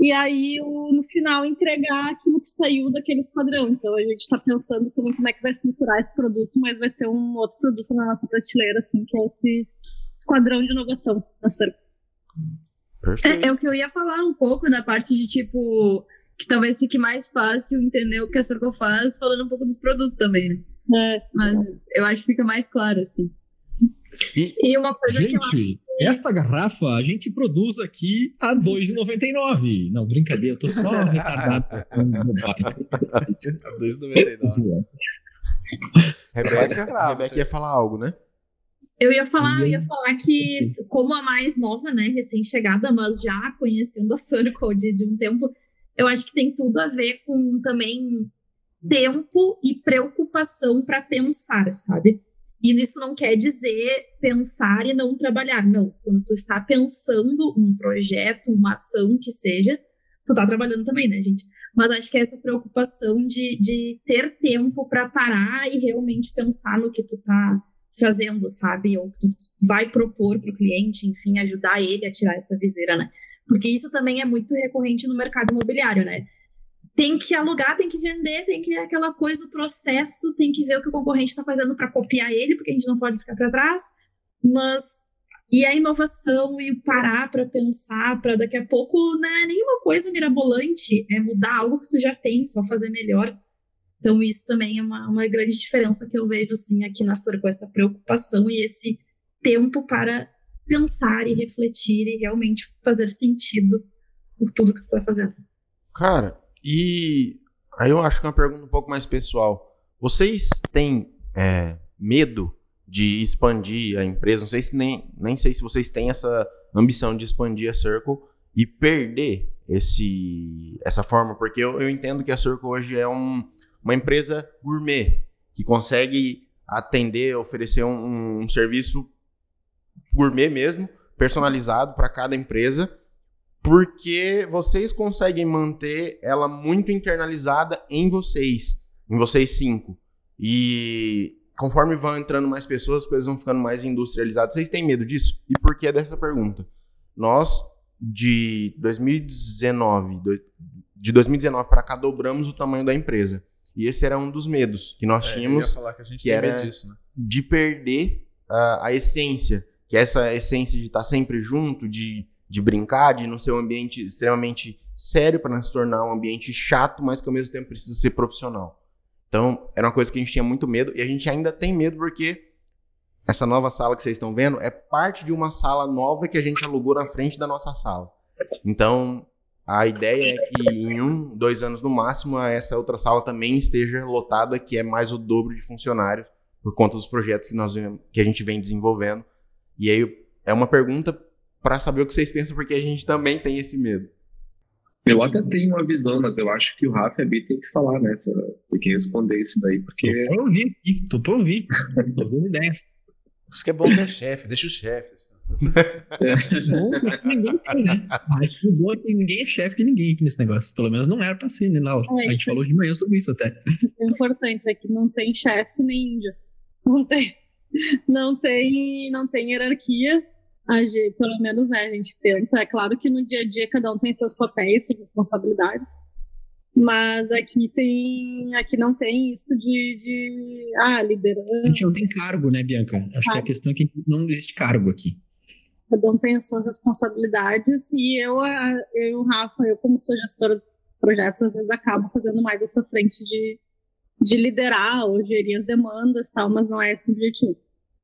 E aí, o- no final, entregar aquilo que saiu daquele esquadrão. Então, a gente está pensando também como é que vai estruturar esse produto, mas vai ser um outro produto na nossa prateleira, assim, que é esse esquadrão de inovação da Circle. Perfeito. É, é o que eu ia falar um pouco da parte de tipo. Que talvez fique mais fácil entender o que a Circle faz, falando um pouco dos produtos também, né? É, Mas eu acho que fica mais claro, assim. E uma coisa que eu Gente, esta garrafa a gente produz aqui a R$ 2,99. Não, brincadeira, eu tô só retardado. com bobagem. 2,99. Rebeca, escravo, Rebeca ia falar algo, né? Eu ia falar, eu ia falar que, como a mais nova, né, recém-chegada, mas já conhecendo a Circle de, de um tempo, eu acho que tem tudo a ver com também tempo e preocupação para pensar, sabe? E isso não quer dizer pensar e não trabalhar, não. Quando tu está pensando um projeto, uma ação que seja, tu tá trabalhando também, né, gente? Mas acho que é essa preocupação de, de ter tempo para parar e realmente pensar no que tu tá fazendo, sabe? Ou que tu vai propor para o cliente, enfim, ajudar ele a tirar essa viseira, né? Porque isso também é muito recorrente no mercado imobiliário, né? Tem que alugar, tem que vender, tem que aquela coisa, o processo, tem que ver o que o concorrente está fazendo para copiar ele, porque a gente não pode ficar para trás. Mas e a inovação e parar para pensar, para daqui a pouco, não é nenhuma coisa mirabolante, é mudar algo que tu já tem, só fazer melhor. Então, isso também é uma, uma grande diferença que eu vejo assim, aqui na Circo, essa preocupação e esse tempo para pensar e refletir e realmente fazer sentido por tudo que você está fazendo. Cara, e aí eu acho que é uma pergunta um pouco mais pessoal. Vocês têm é, medo de expandir a empresa? Não sei se nem, nem sei se vocês têm essa ambição de expandir a Circle e perder esse, essa forma, porque eu, eu entendo que a Circle hoje é um, uma empresa gourmet que consegue atender, oferecer um, um serviço gourmet mesmo, personalizado para cada empresa porque vocês conseguem manter ela muito internalizada em vocês, em vocês cinco. E conforme vão entrando mais pessoas, as coisas vão ficando mais industrializadas. Vocês têm medo disso? E por que dessa pergunta? Nós, de 2019, do- de 2019 para cá, dobramos o tamanho da empresa. E esse era um dos medos que nós É, tínhamos falar que a gente que era- disso, né? de perder a, a essência, que é essa essência de estar sempre junto, de, de brincar, de não ser um ambiente extremamente sério para não se tornar um ambiente chato, mas que ao mesmo tempo precisa ser profissional. Então, era uma coisa que a gente tinha muito medo e a gente ainda tem medo porque essa nova sala que vocês estão vendo é parte de uma sala nova que a gente alugou na frente da nossa sala. Então, a ideia é que em um, dois anos no máximo, essa outra sala também esteja lotada, que é mais o dobro de funcionários, por conta dos projetos que, nós, que a gente vem desenvolvendo. E aí, é uma pergunta para saber o que vocês pensam, porque a gente também tem esse medo. Eu até tenho uma visão, mas eu acho que o Rafa e a Bi tem que falar, né? se- Tem que responder isso daí, porque Tô pra ouvir aqui, tô pra ouvir. Tô ouvindo ideia. Isso que é bom ter chefe, deixa o chefe. Bom, ninguém tem, né? Acho que o bom é que ninguém é chefe de ninguém aqui nesse negócio. Pelo menos não era pra ser, né, Laura? É, A gente falou de manhã sobre isso até. Isso é importante, é que não tem chefe nem índio. Não tem, não tem, não tem hierarquia. A gente, pelo menos, né, a gente tenta. É claro que no dia a dia cada um tem seus papéis, suas responsabilidades. Mas aqui tem, aqui não tem isso de, de ah, A liderança. gente não tem cargo, né, Bianca? Acho que a questão é que não existe cargo aqui. Cada um tem as suas responsabilidades e eu, a- eu e o Rafa, eu como sou gestora de projetos, às vezes acabo fazendo mais essa frente de, de liderar ou gerir as demandas tal, mas não é esse o objetivo.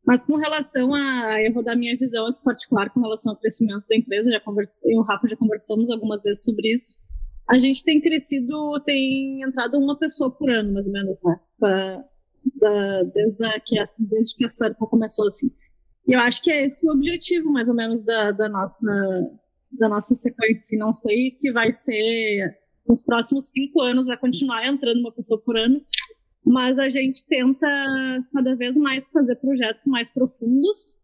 Mas com relação a, eu vou dar minha visão aqui particular com relação ao crescimento da empresa, já conversei, eu e o Rafa já conversamos algumas vezes sobre isso. A gente tem crescido, tem entrado uma pessoa por ano, mais ou menos, né? Pra- da- desde, que a, desde que a Circle começou assim. E eu acho que é esse o objetivo, mais ou menos, da, da, nossa, da nossa sequência. E Não sei se vai ser nos próximos cinco anos, vai continuar entrando uma pessoa por ano, mas a gente tenta cada vez mais fazer projetos mais profundos,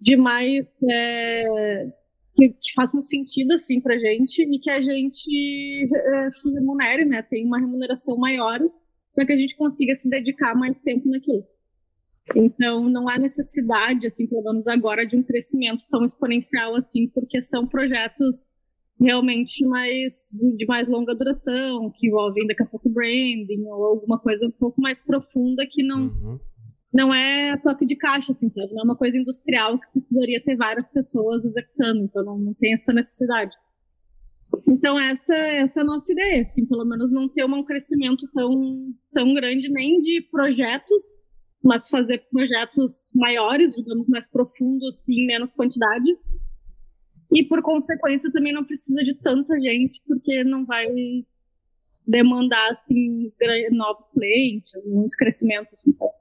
de mais. é, que, que façam sentido assim pra gente e que a gente é, se remunere, né? Tem uma remuneração maior para que a gente consiga se dedicar mais tempo naquilo. Então, não há necessidade, assim, pelo menos agora, de um crescimento tão exponencial assim, porque são projetos realmente mais de mais longa duração, que envolvem daqui a pouco branding ou alguma coisa um pouco mais profunda que não Uhum. não é toque de caixa, assim, sabe? Não é uma coisa industrial que precisaria ter várias pessoas executando, então não, não tem essa necessidade. Então essa, essa é a nossa ideia, assim, pelo menos não ter um crescimento tão, tão grande nem de projetos, mas fazer projetos maiores, digamos, mais profundos e em menos quantidade. E por consequência também não precisa de tanta gente, porque não vai demandar assim, novos clientes, muito crescimento, assim, sabe?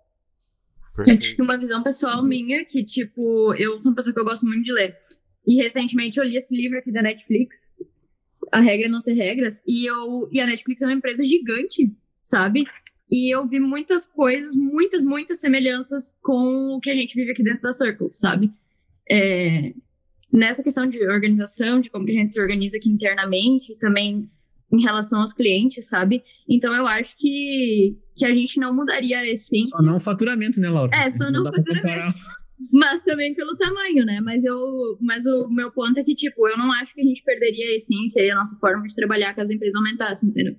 Perfeito. Uma visão pessoal minha, que, tipo, eu sou uma pessoa que eu gosto muito de ler. E recentemente eu li esse livro aqui da Netflix, A Regra é Não Ter Regras, e, eu, e a Netflix é uma empresa gigante, sabe? E eu vi muitas coisas, muitas, muitas semelhanças com o que a gente vive aqui dentro da Circle, sabe? É, nessa questão de organização, de como que a gente se organiza aqui internamente, e também em relação aos clientes, sabe? Então eu acho que, que a gente não mudaria a essência. Só não o faturamento, né, Laura? É, só não pra faturamento. Mas também pelo tamanho, né? Mas eu, mas o meu ponto é que, tipo, eu não acho que a gente perderia a essência e a nossa forma de trabalhar caso a empresa aumentasse, entendeu?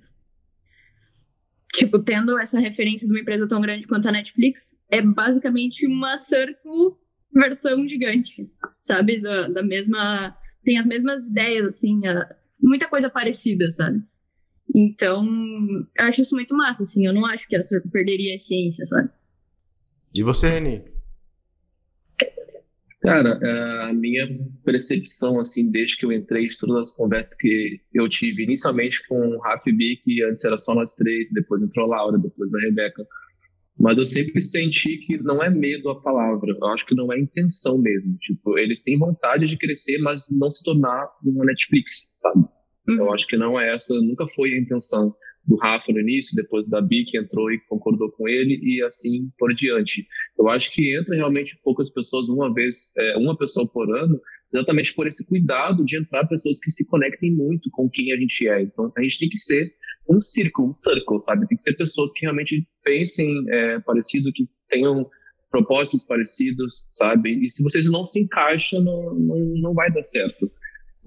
Tipo, tendo essa referência de uma empresa tão grande quanto a Netflix, é basicamente uma Circle versão gigante, sabe? Da, da mesma. Tem as mesmas ideias, assim, a- muita coisa parecida, sabe? Então, eu acho isso muito massa, assim. Eu não acho que a Circle perderia a essência, sabe? E você, Reni? Cara, é, a minha percepção, assim, desde que eu entrei, de todas as conversas que eu tive, inicialmente com o Rafa e Bi, que antes era só nós três, depois entrou a Laura, depois a Rebeca, mas eu sempre senti que não é medo a palavra, eu acho que não é intenção mesmo. Tipo, eles têm vontade de crescer, mas não se tornar uma Netflix, sabe? Eu acho que não é essa, nunca foi a intenção do Rafa no início, depois da Bi que entrou e concordou com ele e assim por diante. Eu acho que entra realmente poucas pessoas uma vez, é, uma pessoa por ano, exatamente por esse cuidado de entrar pessoas que se conectem muito com quem a gente é. Então a gente tem que ser um círculo, um circle, sabe? Tem que ser pessoas que realmente pensem é, parecido, que tenham propósitos parecidos, sabe? E se vocês não se encaixam, não, não, não vai dar certo.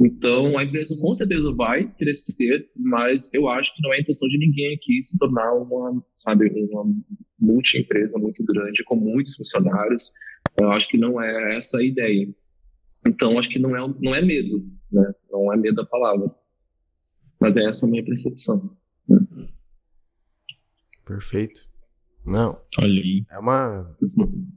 Então, a empresa com certeza vai crescer, mas eu acho que não é intenção de ninguém aqui se tornar uma, sabe, uma multi-empresa muito grande, com muitos funcionários. Eu acho que não é essa a ideia. Então, acho que não é, não é medo, né? Não é medo da palavra. Mas é essa a minha percepção. Perfeito. Não. Olha aí. É uma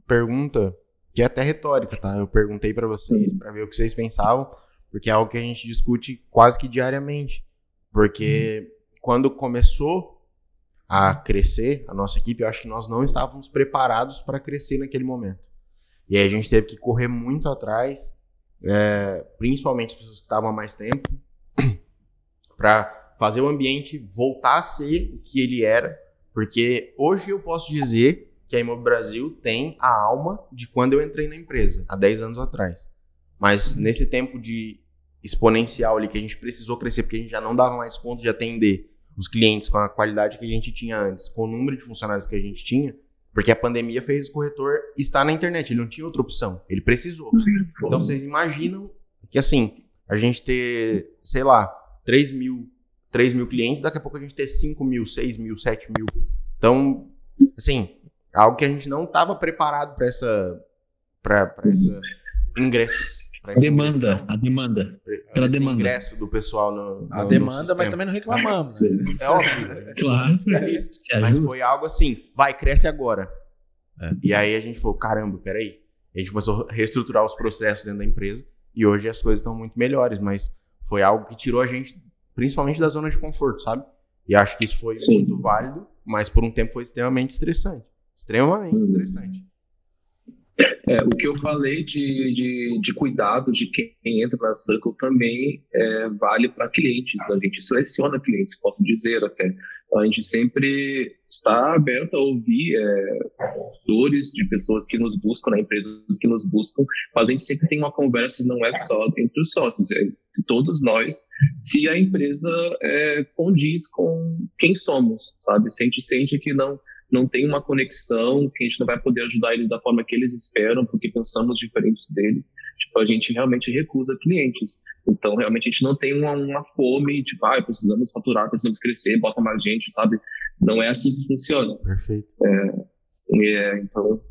pergunta que é até retórica, tá? Eu perguntei para vocês para ver o que vocês pensavam, porque é algo que a gente discute quase que diariamente. Porque quando começou a crescer a nossa equipe, eu acho que nós não estávamos preparados para crescer naquele momento. E aí a gente teve que correr muito atrás, é, principalmente as pessoas que estavam há mais tempo, para fazer o ambiente voltar a ser o que ele era porque hoje eu posso dizer que a Imob Brasil tem a alma de quando eu entrei na empresa, há 10 anos atrás. Mas nesse tempo de exponencial ali que a gente precisou crescer, porque a gente já não dava mais conta de atender os clientes com a qualidade que a gente tinha antes, com o número de funcionários que a gente tinha, porque a pandemia fez o corretor estar na internet, ele não tinha outra opção, ele precisou. Então vocês imaginam que assim, a gente ter, sei lá, 3 mil 3 mil clientes, daqui a pouco a gente ter 5 mil, 6 mil, 7 mil. Então, assim, algo que a gente não estava preparado para essa, para essa ingresso. Essa demanda, a demanda. Esse demanda. ingresso do pessoal no, A no- demanda, no mas também não reclamamos. É óbvio. Claro. É isso. Mas ajuda. foi algo assim, vai, cresce agora. É. E aí a gente falou, caramba, peraí. A gente começou a reestruturar os processos dentro da empresa e hoje as coisas estão muito melhores, mas foi algo que tirou a gente, principalmente da zona de conforto, sabe? E acho que isso foi Sim. muito válido, mas por um tempo foi extremamente estressante. Extremamente Uhum. estressante. É, o que eu falei de, de, de cuidado de quem entra na Circle também é, vale para clientes. A gente seleciona clientes, posso dizer até. A gente sempre está aberto a ouvir é, dores de pessoas que nos buscam, né, empresas que nos buscam, mas a gente sempre tem uma conversa, não é só entre os sócios, é todos nós, se a empresa é, condiz com quem somos, sabe? Se a gente sente que não não tem uma conexão, que a gente não vai poder ajudar eles da forma que eles esperam, porque pensamos diferentes deles. Tipo, a gente realmente recusa clientes. Então, realmente, a gente não tem uma, uma fome, tipo, ah, precisamos faturar, precisamos crescer, bota mais gente, sabe? Não é assim que funciona. Perfeito. É, então,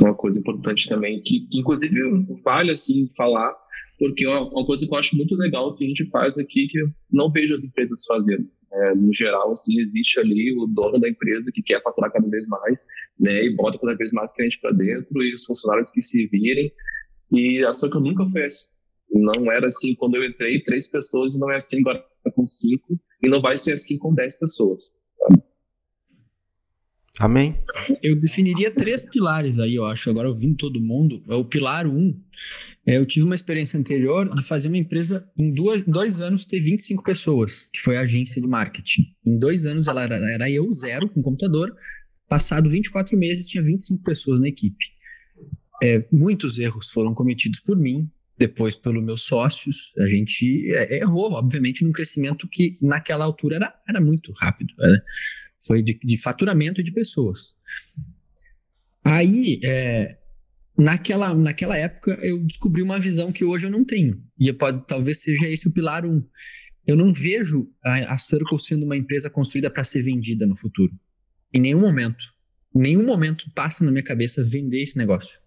uma coisa importante também, que, que inclusive vale, assim, falar, porque é uma, uma coisa que eu acho muito legal que a gente faz aqui, que eu não vejo as empresas fazendo. É, no geral, assim, existe ali o dono da empresa que quer faturar cada vez mais, né, e bota cada vez mais cliente para dentro, e os funcionários que se virem, e a Soca nunca foi assim. Não era assim quando eu entrei, três pessoas, e não é assim agora com cinco, e não vai ser assim com dez pessoas. Amém? Eu definiria três pilares aí, eu acho. Agora ouvindo todo mundo. É o pilar um. É, eu tive uma experiência anterior de fazer uma empresa em duas, dois anos ter 25 pessoas, que foi a agência de marketing. Em dois anos ela era, era eu, zero, com computador. Passado 24 meses, tinha 25 pessoas na equipe. É, muitos erros foram cometidos por mim, depois pelos meus sócios. A gente é, errou, obviamente, num crescimento que naquela altura era, era muito rápido. né? Foi de, de faturamento de pessoas. Aí, é, naquela, naquela época, eu descobri uma visão que hoje eu não tenho. E pode, talvez seja esse o pilar um. Eu não vejo a, a Circle sendo uma empresa construída para ser vendida no futuro. Em nenhum momento. Em nenhum momento passa na minha cabeça vender esse negócio.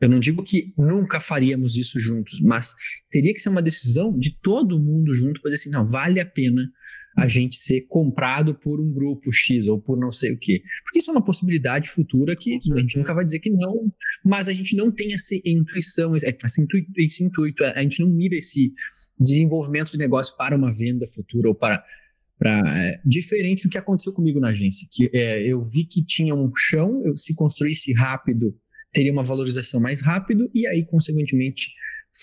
Eu não digo que nunca faríamos isso juntos, mas teria que ser uma decisão de todo mundo junto para dizer assim, não, vale a pena a gente ser comprado por um grupo X ou por não sei o quê. Porque isso é uma possibilidade futura que a gente nunca vai dizer que não, mas a gente não tem essa intuição, esse intuito, a gente não mira esse desenvolvimento de negócio para uma venda futura ou para é, diferente do que aconteceu comigo na agência, que é, eu vi que tinha um chão, eu se construísse rápido, teria uma valorização mais rápido e aí, consequentemente,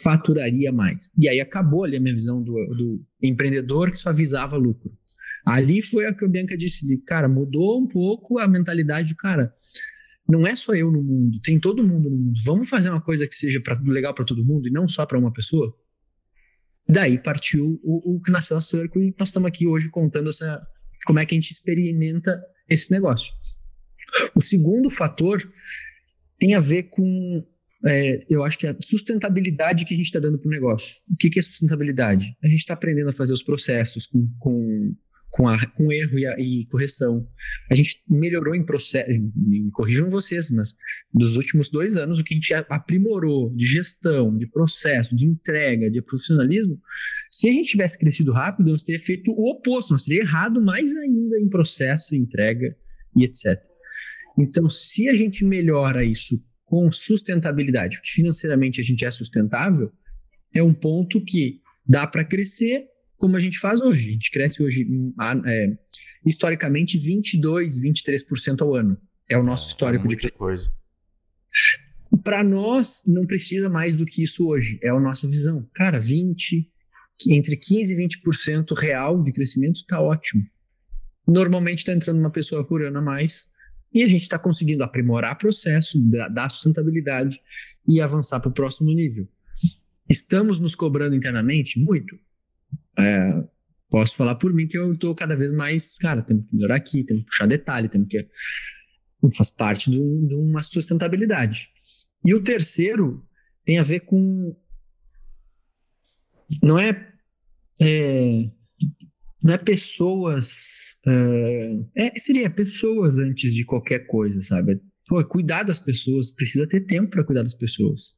faturaria mais. E aí acabou ali a minha visão do, do empreendedor que só visava lucro. Ali foi a que a Bianca disse, cara, mudou um pouco a mentalidade, cara, não é só eu no mundo, tem todo mundo no mundo. Vamos fazer uma coisa que seja pra, legal para todo mundo e não só para uma pessoa? Daí partiu o, o que nasceu a Circle e nós estamos aqui hoje contando essa, como é que a gente experimenta esse negócio. O segundo fator tem a ver com é, eu acho que a sustentabilidade que a gente está dando para o negócio. O que, que é sustentabilidade? A gente está aprendendo a fazer os processos com, com, com, a, com erro e, a, e correção. A gente melhorou em processo, corrijam vocês, mas dos últimos dois anos, o que a gente aprimorou de gestão, de processo, de entrega, de profissionalismo, se a gente tivesse crescido rápido, nós teria feito o oposto, nós teria errado mais ainda em processo, entrega e etc. Então, se a gente melhora isso com sustentabilidade, porque financeiramente a gente é sustentável, é um ponto que dá para crescer como a gente faz hoje. A gente cresce hoje, hum, é, historicamente, 22, 23% ao ano. É o nosso histórico é de crescimento. coisa. Para nós, não precisa mais do que isso hoje. É a nossa visão. Cara, 20, entre 15 e 20% real de crescimento está ótimo. Normalmente está entrando uma pessoa por ano a mais e a gente está conseguindo aprimorar o processo, dar sustentabilidade e avançar para o próximo nível. Estamos nos cobrando internamente? Muito. É, posso falar por mim que eu estou cada vez mais, cara, temos que melhorar aqui, temos que puxar detalhe, temos que. Faz parte de, de uma sustentabilidade. E o terceiro tem a ver com. Não é. é não é pessoas é, é, seria pessoas antes de qualquer coisa, sabe? Pô, cuidar das pessoas, precisa ter tempo para cuidar das pessoas.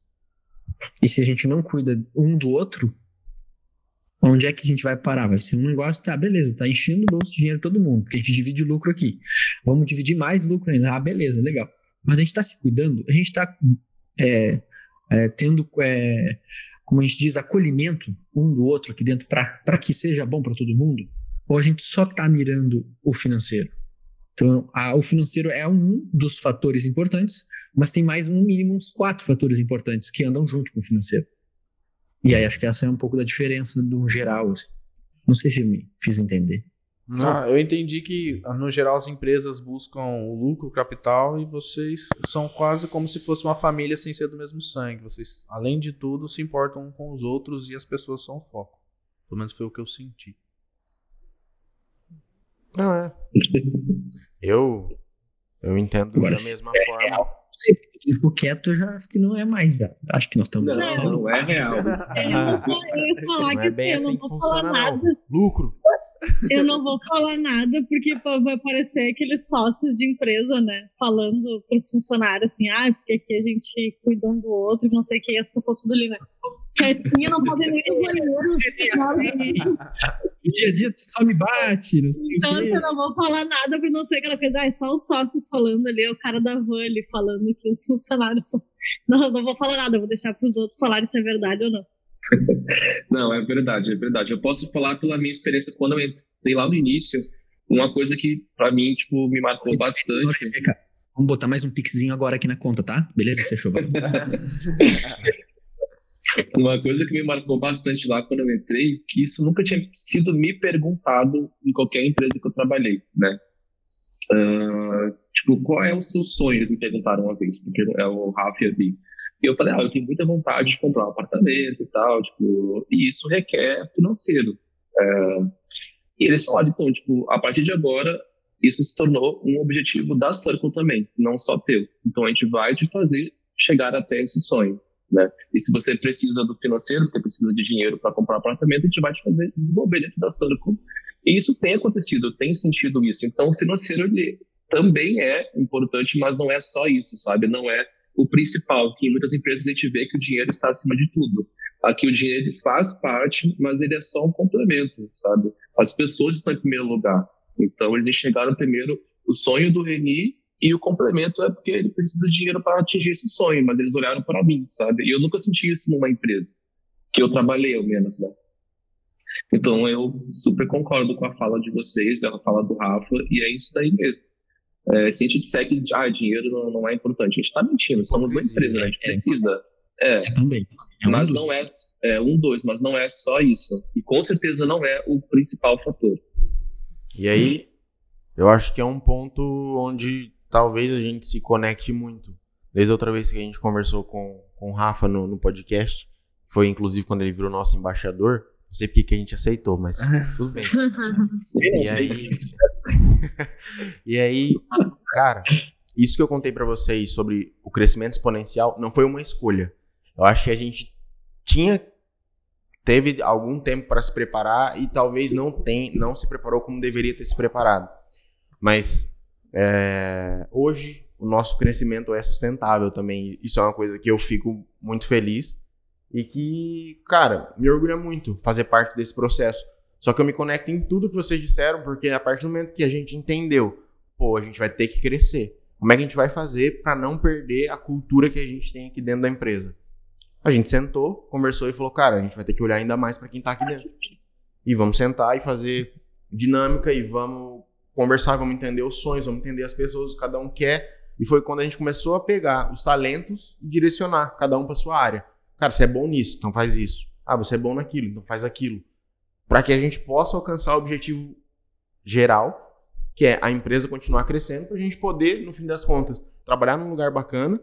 E se a gente não cuida um do outro, onde é que a gente vai parar? Vai ser um negócio, tá, beleza, tá enchendo o bolso de dinheiro todo mundo, porque a gente divide lucro aqui. Vamos dividir mais lucro ainda. Ah, beleza, legal. Mas a gente tá se cuidando, a gente tá é, é, tendo, é, como a gente diz, acolhimento um do outro aqui dentro para que seja bom para todo mundo ou a gente só está mirando o financeiro? Então, a, o financeiro é um dos fatores importantes, mas tem mais um mínimo uns quatro fatores importantes que andam junto com o financeiro. E aí acho que essa é um pouco da diferença do geral. Assim. Não sei se me fiz entender. Ah, eu entendi que, no geral, as empresas buscam o lucro, o capital, e vocês são quase como se fosse uma família sem ser do mesmo sangue. Vocês, além de tudo, se importam com os outros e as pessoas são o foco. Pelo menos foi o que eu senti. Não é. eu eu entendo Agora, da mesma é forma. Real. Você ficou quieto, já acho que não é mais. Já. Acho que nós estamos. Não, não, não é real. É, eu, ia falar não que é bem assim, assim eu não vou falar nada. Lucro. Eu não vou falar nada, porque vai parecer aqueles sócios de empresa, né? Falando para os funcionários assim, ah, porque aqui a gente cuida um do outro, não sei o que, e as pessoas tudo ali, né? Quietinha, não podem nem no banheiro. dia a dia só me bate, não sei Então, eu não vou falar nada para não ser aquela coisa, ah, é só os sócios falando ali, é o cara da van ali falando que os funcionários são. Não, não vou falar nada, eu vou deixar para os outros falarem se é verdade ou não. Não, é verdade, é verdade. Eu posso falar pela minha experiência quando eu entrei lá no início, uma coisa que para mim, tipo, me marcou bastante. Vamos botar mais um pixinho agora aqui na conta, tá? Beleza? Fechou. Uma coisa que me marcou bastante lá quando eu entrei, que isso nunca tinha sido me perguntado em qualquer empresa que eu trabalhei, né? Uh, tipo, qual é o seu sonho? Eles me perguntaram uma vez, porque é o Rafa a Bi. E eu falei, ah, eu tenho muita vontade de comprar um apartamento e tal, tipo, e isso requer financeiro. É... E eles falaram, então, tipo, a partir de agora, isso se tornou um objetivo da Circle também, não só teu. Então a gente vai te fazer chegar até esse sonho, né? E se você precisa do financeiro, porque precisa de dinheiro para comprar apartamento, a gente vai te fazer desenvolver dentro da Circle. E isso tem acontecido, tem sentido isso. Então o financeiro ele também é importante, mas não é só isso, sabe? Não é o principal, que em muitas empresas a gente vê que o dinheiro está acima de tudo. Aqui o dinheiro faz parte, mas ele é só um complemento, sabe? As pessoas estão em primeiro lugar. Então eles enxergaram primeiro o sonho do Reni e o complemento é porque ele precisa de dinheiro para atingir esse sonho, mas eles olharam para mim, sabe? E eu nunca senti isso numa empresa que eu trabalhei, ao menos, né? Então eu super concordo com a fala de vocês, a fala do Rafa, e é isso daí mesmo. É, se a gente disser que ah, dinheiro não, não é importante, a gente está mentindo, somos uma empresa, né? a gente é. precisa. É, é também. É um mas dos. não é, é um, dois, mas não é só isso. E com certeza não é o principal fator. E aí, eu acho que é um ponto onde talvez a gente se conecte muito. Desde a outra vez que a gente conversou com, com o Rafa no, no podcast, foi inclusive quando ele virou nosso embaixador, não sei porque que a gente aceitou, mas tudo bem. e aí. e aí, cara, isso que eu contei para vocês sobre o crescimento exponencial não foi uma escolha. Eu acho que a gente tinha teve algum tempo para se preparar e talvez não tem, não se preparou como deveria ter se preparado. Mas é, hoje o nosso crescimento é sustentável também. Isso é uma coisa que eu fico muito feliz e que, cara, me orgulha muito fazer parte desse processo. Só que eu me conecto em tudo que vocês disseram, porque a partir do momento que a gente entendeu, pô, a gente vai ter que crescer. Como é que a gente vai fazer para não perder a cultura que a gente tem aqui dentro da empresa? A gente sentou, conversou e falou, cara, a gente vai ter que olhar ainda mais para quem tá aqui dentro. E vamos sentar e fazer dinâmica e vamos conversar, vamos entender os sonhos, vamos entender as pessoas, cada um quer. E foi quando a gente começou a pegar os talentos e direcionar cada um para sua área. Cara, você é bom nisso, então faz isso. Ah, você é bom naquilo, então faz aquilo. Para que a gente possa alcançar o objetivo geral, que é a empresa continuar crescendo, para a gente poder, no fim das contas, trabalhar num lugar bacana,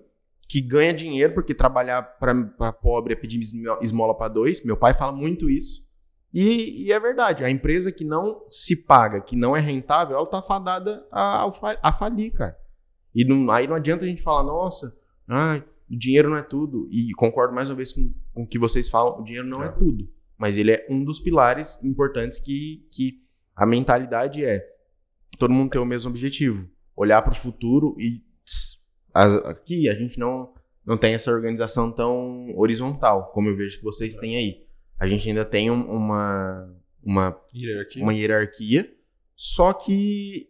que ganha dinheiro, porque trabalhar para pobre é pedir esmola para dois. Meu pai fala muito isso. E, e, é verdade, a empresa que não se paga, que não é rentável, ela está fadada a, a, falir, cara. E não, aí não adianta a gente falar, nossa, ah, o dinheiro não é tudo. E concordo mais uma vez com, com o que vocês falam, o dinheiro não é. é tudo. Mas ele é um dos pilares importantes que, que a mentalidade é todo mundo ter o mesmo objetivo. Olhar para o futuro e aqui a gente não, não tem essa organização tão horizontal, como eu vejo que vocês têm aí. A gente ainda tem um, uma, uma, hierarquia. uma hierarquia, só que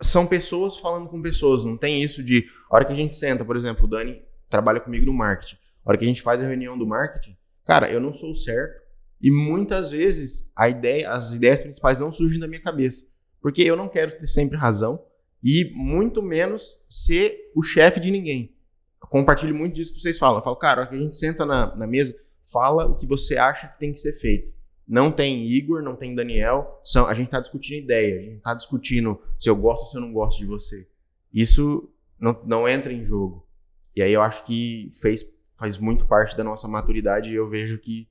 são pessoas falando com pessoas. Não tem isso de. A hora que a gente senta, por exemplo, o Dani trabalha comigo no marketing. A hora que a gente faz a reunião do marketing, cara, eu não sou certo. E muitas vezes a ideia, as ideias principais não surgem da minha cabeça. Porque eu não quero ter sempre razão e muito menos ser o chefe de ninguém. Eu compartilho muito disso que vocês falam. Eu falo, cara, a gente senta na, na mesa, fala o que você acha que tem que ser feito. Não tem Igor, não tem Daniel, são, a gente está discutindo ideia, a gente está discutindo se eu gosto ou se eu não gosto de você. Isso não, não entra em jogo. E aí eu acho que fez, faz muito parte da nossa maturidade e eu vejo que,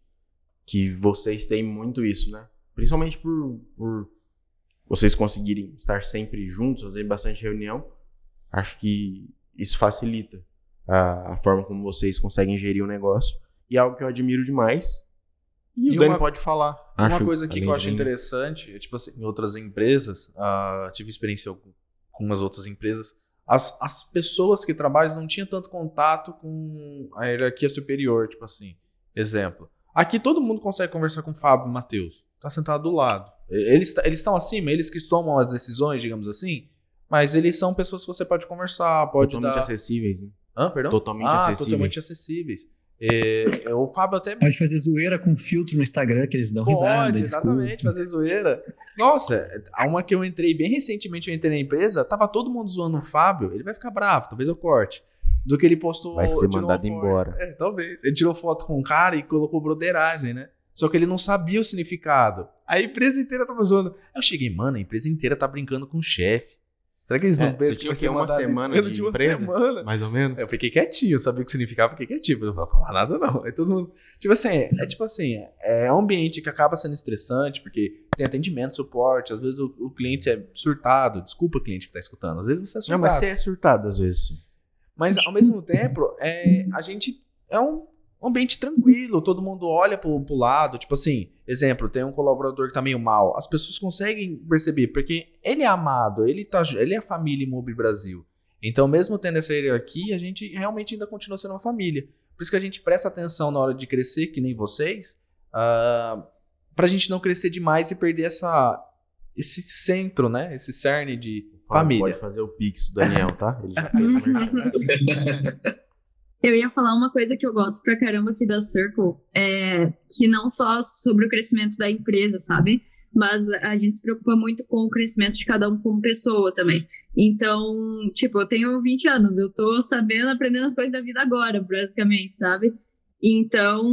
que vocês têm muito isso, né? Principalmente por, por vocês conseguirem estar sempre juntos, fazer bastante reunião, acho que isso facilita a, a forma como vocês conseguem gerir o negócio. E é algo que eu admiro demais. E, e o Dani pode falar. Uma acho, coisa aqui que eu acho interessante, é, tipo assim, em outras empresas, uh, tive experiência com umas outras empresas, as, as pessoas que trabalham não tinham tanto contato com a hierarquia superior, tipo assim. Exemplo. Aqui todo mundo consegue conversar com o Fábio e Matheus. Tá sentado do lado. Eles eles estão acima, eles que tomam as decisões, digamos assim. Mas eles são pessoas que você pode conversar, pode Totalmente dar... acessíveis, né? Hã, perdão? Totalmente ah, acessíveis. totalmente acessíveis. É, é, o Fábio até. Pode fazer zoeira com filtro no Instagram, que eles dão Pode, risada. Pode, exatamente, fazer zoeira. Nossa, há uma que eu entrei bem recentemente, eu entrei na empresa, tava todo mundo zoando o Fábio, ele vai ficar bravo, talvez eu corte. Do que ele postou. Vai ser mandado embora. É, talvez. Ele tirou foto com um cara e colocou broderagem, né? Só que ele não sabia o significado. A empresa inteira tava zoando. Eu cheguei, mano, a empresa inteira tá brincando com o chefe. Será que eles não é, pensam que ser uma semana de uma empresa? Semana. Mais ou menos? Eu fiquei quietinho, eu sabia o que significava, fiquei quietinho. Eu não vou falar nada, não. É todo mundo. Tipo assim, é tipo assim, é um ambiente que acaba sendo estressante, porque tem atendimento, suporte, às vezes o, o cliente é surtado. Desculpa, cliente que tá escutando. Às vezes você é surtado. Não, mas você é surtado, às vezes. Mas ao mesmo tempo, é, a gente é um um ambiente tranquilo, todo mundo olha pro, pro lado, tipo assim, exemplo, tem um colaborador que tá meio mal, as pessoas conseguem perceber, porque ele é amado, ele, tá, ele é a família Imob Brasil. Então, mesmo tendo essa hierarquia, a gente realmente ainda continua sendo uma família. Por isso que a gente presta atenção na hora de crescer, que nem vocês, uh, pra gente não crescer demais e perder essa, esse centro, né? Esse cerne de família. Pode fazer o pix do Daniel, tá? Ele já fez Eu ia falar uma coisa que eu gosto pra caramba aqui da Circle, é que não só sobre o crescimento da empresa, sabe? Mas a gente se preocupa muito com o crescimento de cada um como pessoa também. Então, tipo, eu tenho 20 anos, eu tô sabendo, aprendendo as coisas da vida agora, basicamente, sabe? Então,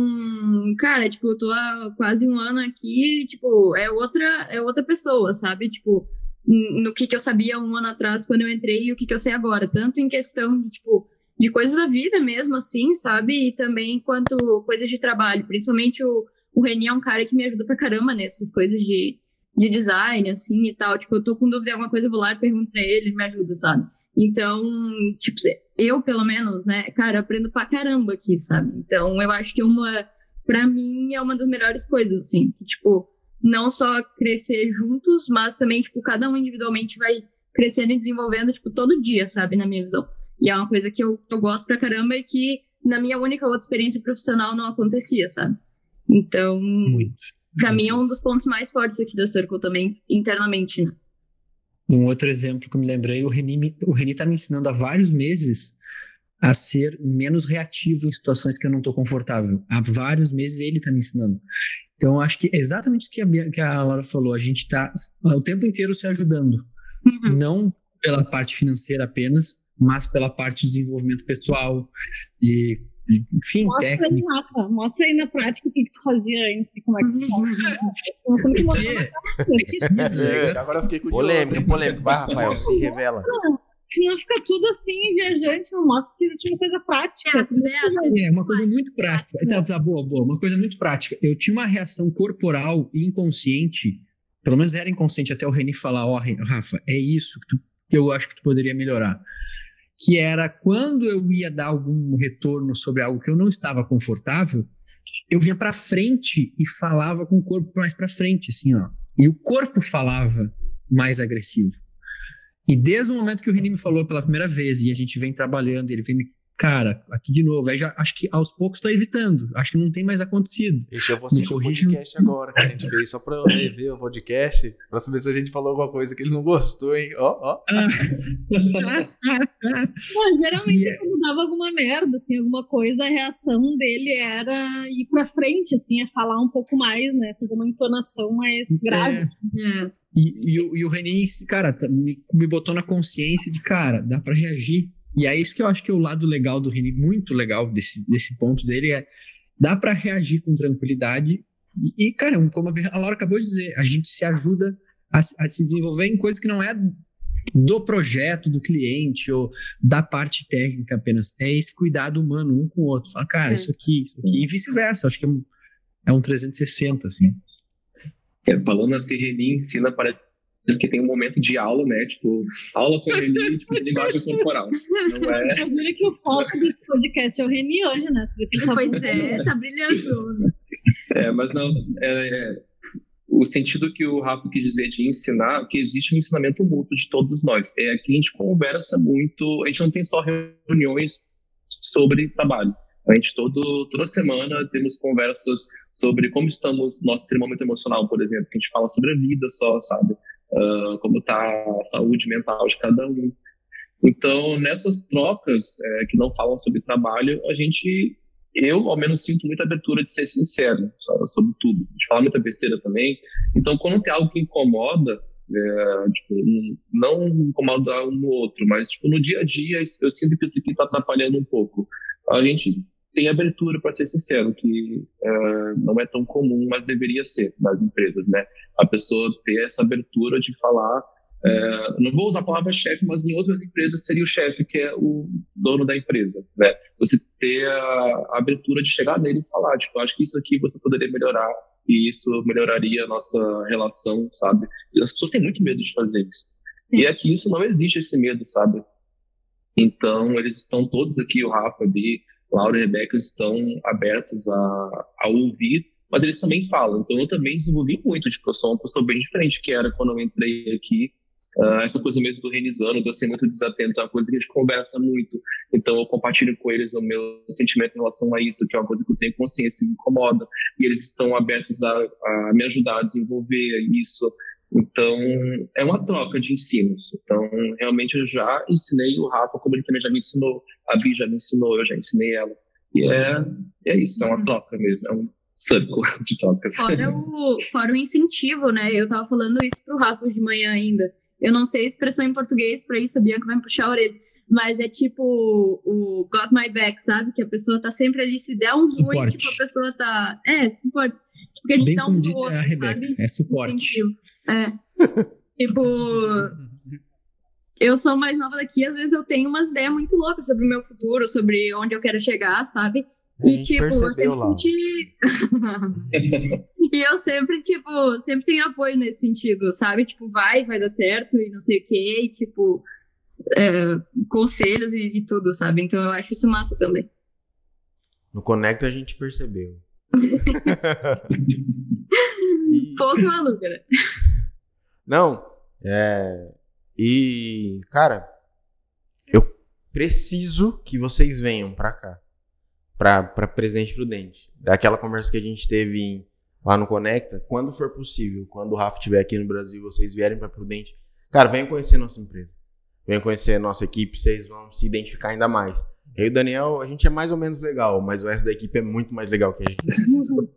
cara, tipo, eu tô há quase um ano aqui, tipo, é outra, é outra pessoa, sabe? Tipo, no que, que eu sabia um ano atrás quando eu entrei e o que, que eu sei agora. Tanto em questão de, tipo, de coisas da vida mesmo, assim, sabe? E também quanto coisas de trabalho. Principalmente o, o Reni é um cara que me ajuda pra caramba nessas coisas de, de design, assim, e tal. Tipo, eu tô com dúvida em alguma coisa, eu vou lá e pergunto pra ele, ele me ajuda, sabe? Então, tipo, eu pelo menos, né, cara, aprendo pra caramba aqui, sabe? Então, eu acho que uma, pra mim, é uma das melhores coisas, assim, que, tipo, não só crescer juntos, mas também, tipo, cada um individualmente vai crescendo e desenvolvendo, tipo, todo dia, sabe, na minha visão. E é uma coisa que eu, eu gosto pra caramba e que na minha única outra experiência profissional não acontecia, sabe? Então, pra mim é um dos pontos mais fortes aqui da Circle também, internamente, né? Um outro exemplo que eu me lembrei, o Reni, o Reni tá me ensinando há vários meses a ser menos reativo em situações que eu não tô confortável. Há vários meses ele tá me ensinando. Então, acho que é exatamente o que a, que a Laura falou. A gente tá o tempo inteiro se ajudando. Uhum. Não pela parte financeira apenas, mas pela parte de desenvolvimento pessoal e, e, enfim, Mostra aí. Rafa. Mostra aí na prática o que, tu fazia antes e como é que tu faz. Precisa, né? É, agora eu fiquei curioso. Polêmica, hein? polêmica. Vai, Rafael, se revela. Senão fica tudo assim, viajante, não mostra que existe uma coisa prática. Teatro, teatro. É, uma coisa muito prática. Tá, tá, boa, boa. Uma coisa muito prática. Eu tinha uma reação corporal e inconsciente, pelo menos era inconsciente até o Reni falar, ó, Ren- Rafa, é isso que, tu- que eu acho que tu poderia melhorar. Que era quando eu ia dar algum retorno sobre algo que eu não estava confortável, eu vinha pra frente e falava com o corpo mais pra frente, assim, ó. E o corpo falava mais agressivo. E desde o momento que o Reni me falou pela primeira vez e a gente vem trabalhando, ele vem me. Cara, aqui de novo. Já acho que aos poucos tá evitando. Acho que não tem mais acontecido. Ixi, eu vou assistir o corrija. podcast agora que a gente fez, só pra eu rever o podcast, pra saber se a gente falou alguma coisa que ele não gostou, hein? Ó, ó. Não, geralmente E é- quando dava alguma merda, assim, alguma coisa, a reação dele era ir pra frente, assim, é falar um pouco mais, né? Fazer uma entonação mais grave. É, É. e, e, o- e o Reni, cara, tá- me, me botou na consciência de, cara, dá pra reagir. E é isso que eu acho que é o lado legal do Reni, muito legal desse, desse ponto dele, é dá pra reagir com tranquilidade. E, e, cara, como a Laura acabou de dizer, a gente se ajuda a, se- a se desenvolver em coisas que não é do projeto, do cliente ou da parte técnica apenas. É esse cuidado humano um com o outro. Fala, cara, É. isso aqui, isso aqui, e vice-versa. Acho que é um, é um 360, assim. É, falando assim, Reni ensina, parece que tem um momento de aula, né? Tipo, aula com Reni, tipo, de linguagem corporal. Não é. Olha que o foco desse podcast é o Reni hoje, né? Tá Pois é, tá brilhando. É, mas não. É, o sentido que o Rafa quis dizer de ensinar, que existe um ensinamento mútuo de todos nós. É que a gente conversa muito, a gente não tem só reuniões sobre trabalho. A gente todo, toda semana temos conversas sobre como estamos, nosso termômetro emocional, por exemplo, que a gente fala sobre a vida só, sabe? Como está a saúde mental de cada um. Então, nessas trocas é, que não falam sobre trabalho, a gente eu, ao menos, sinto muita abertura de ser sincero sabe, sobre tudo, de falar muita besteira também. Então, quando tem algo que incomoda, é, tipo, não incomoda um no outro, mas tipo, no dia a dia eu sinto que isso aqui está atrapalhando um pouco. A gente tem abertura, para ser sincero, que é, não é tão comum, mas deveria ser nas empresas, né? A pessoa ter essa abertura de falar é, não vou usar a palavra chefe, mas em outras empresas seria o chefe, que é o dono da empresa, né? Você ter a, abertura de chegar nele e falar, tipo, acho que isso aqui você poderia melhorar e isso melhoraria a nossa relação, sabe? As pessoas têm muito medo de fazer isso. Sim. E aqui isso não existe esse medo, sabe? Então, eles estão todos aqui, o Rafa, a Bi, Laura e Rebeca, estão abertos a, a ouvir, mas eles também falam. Então, eu também desenvolvi muito, tipo, eu sou uma pessoa bem diferente que era quando eu entrei aqui. Uh, essa coisa mesmo do renizando, de eu ser muito desatento, é uma coisa que a gente conversa muito. Então, eu compartilho com eles o meu sentimento em relação a isso, que é uma coisa que eu tenho consciência e me incomoda. E eles estão abertos a, a me ajudar a desenvolver isso. Então, é uma troca de ensinos. Então, realmente, eu já ensinei o Rafa, como ele também já me ensinou. A Bi já me ensinou, eu já ensinei ela. E é, é isso, é uma troca mesmo. É um circo de trocas. Fora o, fora o incentivo, né? Eu tava falando isso pro Rafa de manhã ainda. Eu não sei a expressão em português pra isso, a Bianca vai me puxar a orelha. Mas é tipo o got my back, sabe? Que a pessoa tá sempre ali, se der um ruim, tipo, a pessoa tá. É, suporte. Tipo, que a gente Bem dá um como disse outro, a Rebeca, sabe? é suporte. É. tipo, eu sou mais nova daqui, às vezes eu tenho umas ideias muito loucas sobre o meu futuro, sobre onde eu quero chegar, sabe? E, gente tipo, eu sempre Laura. senti. e eu sempre, tipo, sempre tenho apoio nesse sentido, sabe? Tipo, vai, vai dar certo e não sei o quê. E, tipo, é, conselhos e, e tudo, sabe? Então eu acho isso massa também. No Conecta a gente percebeu. Pouco maluca, né? Não, é. E, cara, eu preciso que vocês venham pra cá. Pra, pra Presidente Prudente. Daquela conversa que a gente teve em- lá no Conecta, quando for possível, quando o Rafa estiver aqui no Brasil, vocês vierem pra Prudente. Cara, venham conhecer nossa empresa. Venham conhecer nossa equipe, vocês vão se identificar ainda mais. Eu e o Daniel, a gente é mais ou menos legal, mas o resto da equipe é muito mais legal que a gente.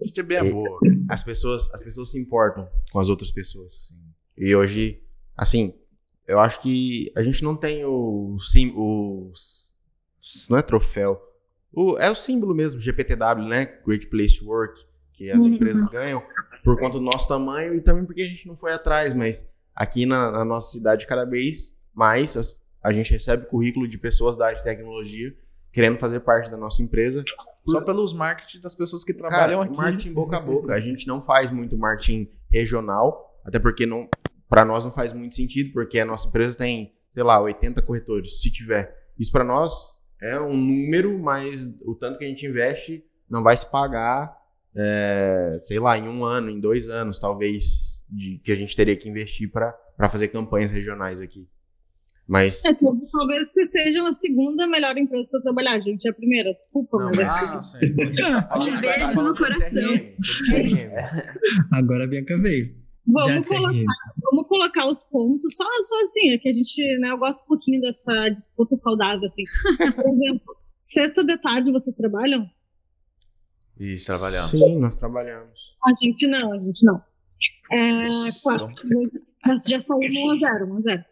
A gente é bem boa. As pessoas, as pessoas se importam com as outras pessoas. E hoje, assim, eu acho que a gente não tem o sim, o não é troféu, o, é o símbolo mesmo, GPTW, né? Great Place to Work, que as Uhum. empresas ganham por conta do nosso tamanho e também porque a gente não foi atrás, mas aqui na, na nossa cidade cada vez mais as- a gente recebe currículo de pessoas da área de tecnologia querendo fazer parte da nossa empresa Só pelos marketing das pessoas que Cara, trabalham aqui. marketing boca a boca. A gente não faz muito marketing regional, até porque não, para nós não faz muito sentido, porque a nossa empresa tem, sei lá, 80 corretores, se tiver. Isso para nós é um número, mas o tanto que a gente investe não vai se pagar, é, sei lá, em um ano, em dois anos, talvez, de, que a gente teria que investir para fazer campanhas regionais aqui. Mas É, tal- talvez você seja a segunda melhor empresa para trabalhar, gente. É a primeira, desculpa, Não, mas é assim. Ah, beijo no coração. CRM. Agora a Bianca veio. Vamos colocar, vamos colocar os pontos, só, só assim, é que a gente, né, eu gosto um pouquinho dessa disputa saudável, assim. Por exemplo, sexta de tarde vocês trabalham? Isso, trabalhamos. Sim, nós trabalhamos. A gente não, a gente não. É, quarta, nós já são 1 a 0, 1 a 0.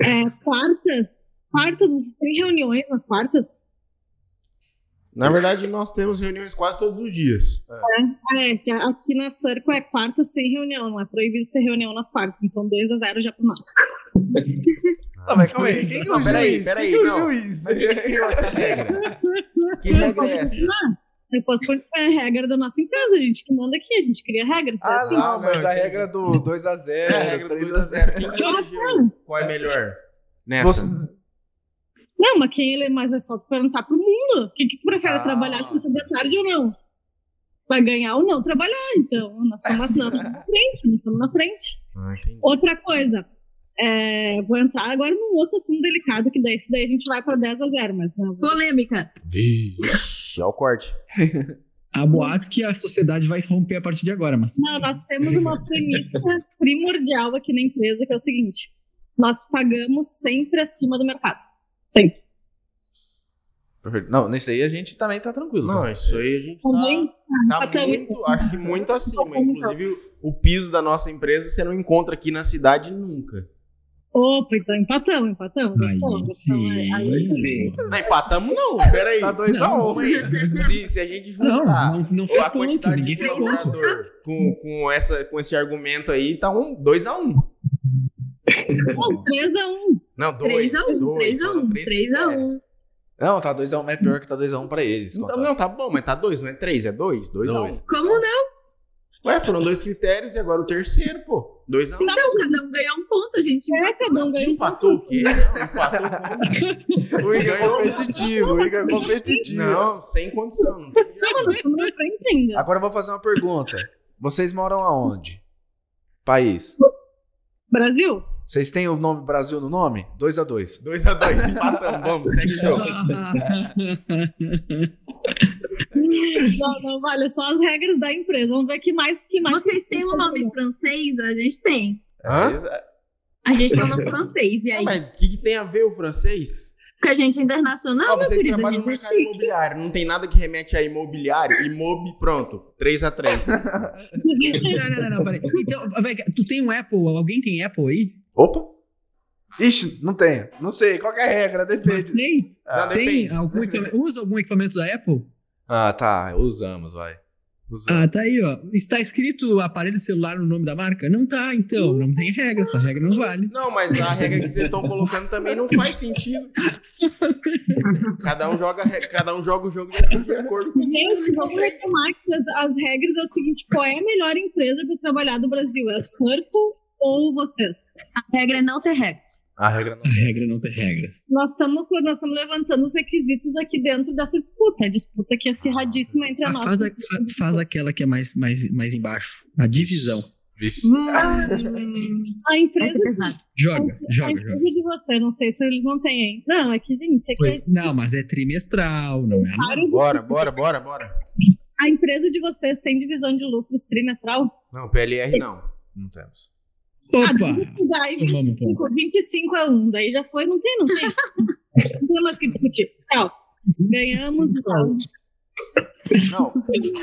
É, quartas, quartas, vocês têm reuniões nas quartas? Na verdade, nós temos reuniões quase todos os dias. É, que aqui na Circo é quarta sem reunião, não é proibido ter reunião nas quartas, então 2 a 0 já por nós. Não, mas calma aí. Quem que é o Não, peraí, juiz? peraí, Quem que é o não. juiz? Mas quem criou essa regra? Que regra é essa? Eu posso continuar. É a regra da nossa empresa, a gente que manda aqui, a gente cria regras. é Ah, assim. não, mas a regra do 2x0, É a regra do 3x0. 2x0. Quem que elegeu? Qual é melhor nessa? Você... Não, mas quem ele é mais é só perguntar pro mundo. Quem que prefere Ah. trabalhar se da tarde ou não? Vai ganhar ou não trabalhar, então. Nós estamos na, nós estamos na frente, nós estamos na frente. Ah. Outra coisa, é, vou entrar agora num outro assunto delicado, que daí, esse daí a gente vai para 10 a 0, mas não, Polêmica. Olha o corte. Há boatos que a sociedade vai romper a partir de agora, mas. Não, nós temos uma premissa primordial aqui na empresa, que é o seguinte: nós pagamos sempre acima do mercado. Sempre. Perfeito. Não, nesse aí a gente também tá tranquilo. Não, tá? isso aí a gente Também, tá, tá Até muito, acho que muito acima. Inclusive, o piso da nossa empresa você não encontra aqui na cidade nunca. Opa, então empatamos, empatamos. Aí gostamos, sim. gostamos, aí sim. Sim. Não empatamos não, peraí. Tá 2x1. Calma aí. Se, se a gente Não, juntar não, não fez a ponto, quantidade ninguém de fez ponto. colaborador com, com, essa, com esse argumento aí, tá um 2x1. Não, 3x1. Não, 2 3x1, 3x1, 3x1. Não, tá 2x1, mas é pior que tá 2x1 pra eles. Então, não, tá bom, mas tá 2, não é 3, é 2. 2 a 1. Dois. Como não? Ué, foram dois critérios e agora o terceiro, pô. 2 a 1. Então, cada um ganhou um ponto, a gente. É, cada um ganha um Empatou o quê? Empatou? O Igor é competitivo, o Igor é competitivo. Não, sem condição. Não Não. Agora eu vou fazer uma pergunta. Vocês moram aonde? País. Brasil? Vocês têm o nome Brasil no nome? 2x2. 2x2, empatamos. Vamos, segue o jogo. Não, não, vale, só as regras da empresa. Vamos ver que mais que mais. Vocês têm um nome francês? A gente tem. Hã? A gente tem um nome francês. E aí? mas o que, que tem a ver o francês? Porque a gente é internacional, Ah, meu vocês querido. A trabalham no é mercado chique. imobiliário. Não tem nada que remete a imobiliário. Imob, pronto. 3x3. Não, não, não, não, peraí. Então, tu tem um Apple? Alguém tem Apple aí? Opa! Ixi, não tenho. Não sei, qual que é a regra? Mas Depende. tem? Ah, tem depende. algum equipamento, usa algum equipamento da Apple? Ah, tá. Usamos, vai. Usamos. Ah, tá aí, ó. Está escrito aparelho celular no nome da marca? Não tá, então. Não tem regra, essa regra não vale. Não, mas a regra que vocês estão colocando também não faz sentido. Cada um joga, cada um joga o jogo de acordo com Gente, vamos retomar que as, as regras é o seguinte: qual é a melhor empresa para trabalhar do Brasil? É a Circle ou vocês? A regra é não ter regras. A regra não A regra é não tem regras. Nós estamos nós estamos levantando os requisitos aqui dentro dessa disputa. A disputa que é acirradíssima entre a Ah, faz, a- fa- faz aquela que é mais, mais, mais embaixo. A divisão. Hum, A empresa, essa é pesada. Joga, a joga, empresa joga. de vocês, não sei se eles não têm aí. Não, é que, gente, é que Foi- Não, mas é trimestral, não é? Claro, Bora, bora, bora, bora. a empresa de vocês tem divisão de lucros trimestral? Não, PLR não. Não temos. Ah, Opa! daí somamos 25, 25 a 1, daí já foi, não tem, não tem. não tem mais o que discutir. Tchau. Ganhamos. 25 a 1. Não.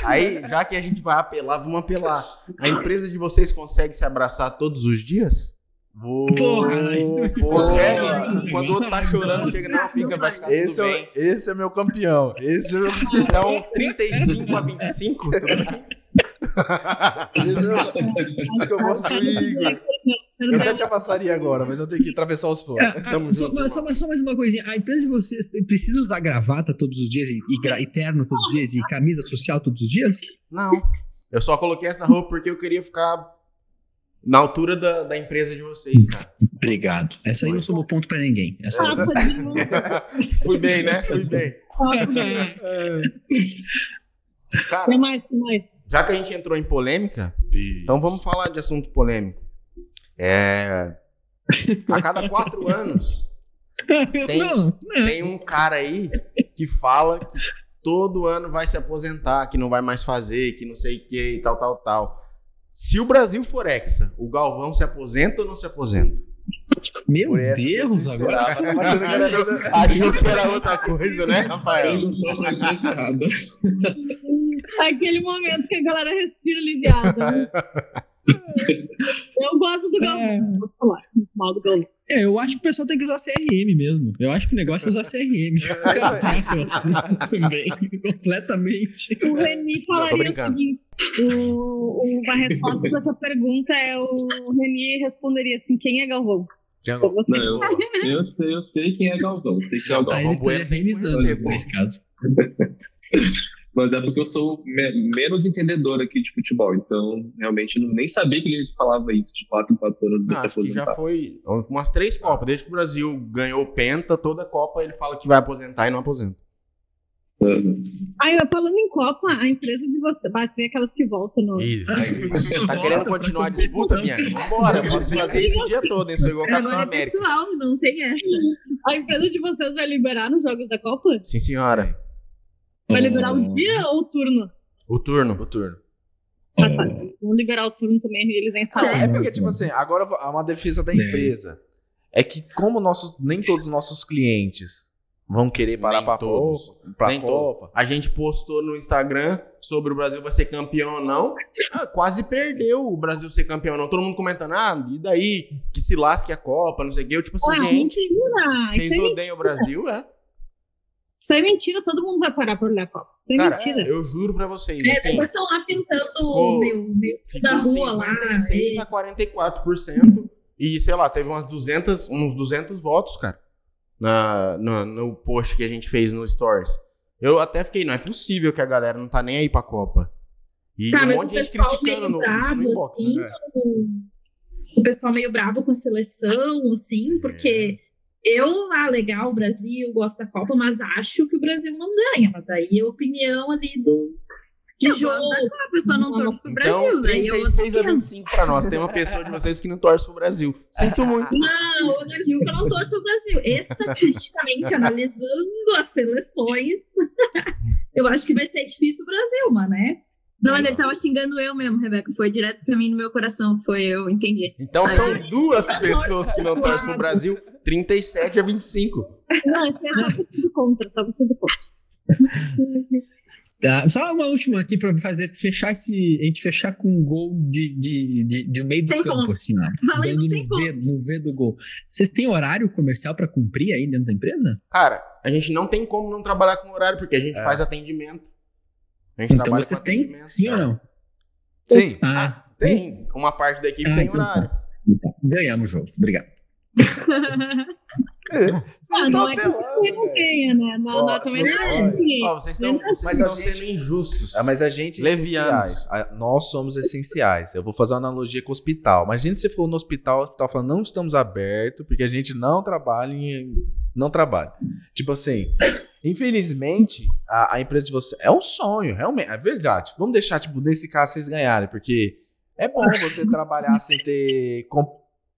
Aí, já que a gente vai apelar, vamos apelar. A empresa de vocês consegue se abraçar todos os dias? Vou... Porra, Consegue? Quando o outro tá chorando, chega, não, fica, vai ficar Esse tudo é, esse é meu campeão. Esse é meu Então, 35 a 25, tudo bem? É que eu gosto do Igor. Eu até te amassaria agora, mas eu tenho que atravessar os fones. Tamo Só, mas, só, só mais uma coisinha. A empresa de vocês precisa usar gravata todos os dias e, e, terno todos os dias e camisa social todos os dias? Não. Eu só coloquei essa roupa porque eu queria ficar na altura da, da empresa de vocês, cara. Obrigado. Essa aí não somou ponto pra ninguém. Essa aí. De novo. Fui bem, né? Fui bem. Papo de novo. Cara, Tem mais, tem mais. Já que a gente entrou em polêmica, então vamos falar de assunto polêmico. É. A cada quatro anos Tem- Não, não. tem um cara aí que fala que todo ano vai se aposentar, que não vai mais fazer, que não sei o que e tal, tal, tal. Se o Brasil for hexa, o Galvão se aposenta ou não se aposenta? Meu Deus, eu agora. coisa- Achou que era outra coisa, né, Rafael? Empresa errada. Aquele momento que a galera respira aliviada. Eu gosto do Galvão, posso falar. Mal do Galvão. É, eu acho que o pessoal tem que usar CRM mesmo. Eu acho que o negócio é usar CRM. Assim também. Completamente. O Reni falaria o seguinte: o, o- a resposta pra essa pergunta é o Reni responderia assim: quem é Galvão? Você. Não, eu, eu sei, eu sei quem é Galvão. Sei quem é o Aí Galvão. ele estaria reinizando pô. nesse caso. Mas é porque eu sou me- menos entendedor aqui de futebol. Então, realmente, não, nem sabia que ele falava isso de 4 em 4 anos Não, de se acho que já aposentar. foi umas três Copas. Desde que o Brasil ganhou Penta, toda Copa ele fala que vai aposentar e não aposenta. Uhum. Aí, falando em Copa, a empresa de você. Vai ter aquelas que voltam no. Isso. Tá querendo continuar a disputa, Bianca? Vambora, posso fazer isso o dia todo, hein? Sou igual o Capitão Agora é América. pessoal, não tem essa. A empresa de vocês vai liberar nos jogos da Copa? Sim, senhora. Vai liberar o dia ou o turno? O turno. O turno. Ah, tá. Vão liberar o turno também e eles nem Não, sabem. é porque, tipo assim, agora há uma defesa da empresa. É que como nossos, nem todos os nossos clientes vão querer parar pra todos. Copa, pra Nem todos. Copa. A gente postou no Instagram sobre o Brasil vai ser campeão ou não. Ah, quase perdeu o Brasil ser campeão ou não. Todo mundo comentando, ah, e daí? Que se lasque a Copa, não sei o quê. Eu, tipo assim, Ué, gente, mentira! vocês Isso é, odeiam o Brasil, é? Isso é mentira, todo mundo vai parar por olhar a Copa. Isso é Cara, mentira. eu juro pra vocês, É, assim, depois estão lá pintando ficou- o meu, meu da ficou rua lá. 56 e- a 44%. E, sei lá, teve umas 200, uns 200 votos, cara, na, no, no post que a gente fez no Stories. Eu até fiquei, não é possível que a galera não tá nem aí pra Copa. E Tá, um monte o de gente criticando meio isso no bravo, inbox, assim, né? o, o pessoal meio bravo com a seleção, assim, porque É. eu, ah, legal, o Brasil, gosto da Copa, mas acho que o Brasil não ganha. Mas daí é a opinião ali do de Eu jogo. da Copa, eu só não torço pro Brasil. Então, daí eu 36 a outro 25 pra nós. Tem uma pessoa de vocês que não torce pro Brasil. Sinto muito. Não, eu não digo que eu não torço o Brasil. Estatisticamente, analisando as seleções, eu acho que vai ser difícil pro Brasil, mas né? Não, mas ele tava xingando eu mesmo, Rebeca. Foi direto pra mim no meu coração. Foi eu, entendi. Então são duas pessoas que não torcem pro Brasil. 37 a 25. Não, isso é só você do contra, só você do contra. Tá, só uma última aqui pra fazer, fechar esse. A gente fechar com um gol de, de, de, de meio do Sem campo, pontos. assim, ó. Valendo no V, no V do gol. Vocês têm horário comercial pra cumprir aí dentro da empresa? Cara, a gente não tem como não trabalhar com horário, porque a gente É. faz atendimento. A gente Então trabalha vocês com têm? atendimento. Sim ou não? Sim. Ah, Tem. Uma parte da equipe Ah, tem então tá. horário. ganhamos o jogo. Obrigado. Ah, não é que vocês não ganha, né? Não, também você- é. Ó, vocês estão Mas mas estão gente- sendo injustos. Ah, mas a gente é Levianos. essenciais. A- Nós somos essenciais. Eu vou fazer uma analogia com o hospital. Imagina se você for no hospital, o hospital fala, não estamos abertos, porque a gente não trabalha em. Não trabalha. Tipo assim, infelizmente, a, a empresa de você. É um sonho, realmente. É verdade. Vamos deixar, tipo, nesse caso, vocês ganharem, porque é bom você trabalhar sem ter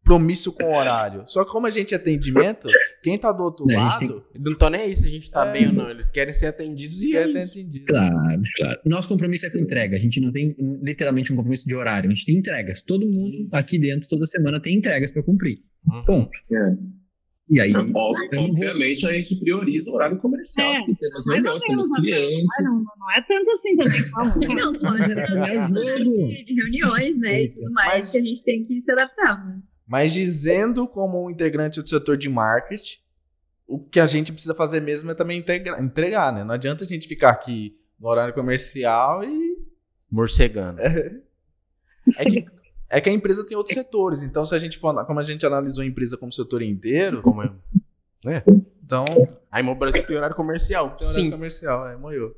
compromisso com o horário. Só que como a gente é atendimento, quem tá do outro É, lado. gente tem- Não tô nem aí se a gente tá É. bem ou não. Eles querem ser atendidos e quer é ter isso. entendido. Claro, claro. O nosso compromisso é com entrega. A gente não tem literalmente um compromisso de horário. A gente tem entregas. Todo mundo aqui dentro, toda semana, tem entregas para cumprir. Uhum. Ponto. É. E aí, Ob- Eu não vou- Obviamente a gente prioriza o horário comercial, É, porque temos reuniões, temos clientes. Não, não é tanto assim também, calma. Não, lógico, É de, de reuniões, né, e tudo mais, Mas- que a gente tem que se adaptar, mas... Mas dizendo como um integrante do setor de marketing, o que a gente precisa fazer mesmo é também integra- entregar, né? Não adianta a gente ficar aqui no horário comercial e. Morcegando. É que, é que a empresa tem outros setores. Então, se a gente for. Como a gente analisou a empresa como setor inteiro, Como é? então. A Imo Brasil tem horário comercial. Tem horário Sim. comercial, é, moiou.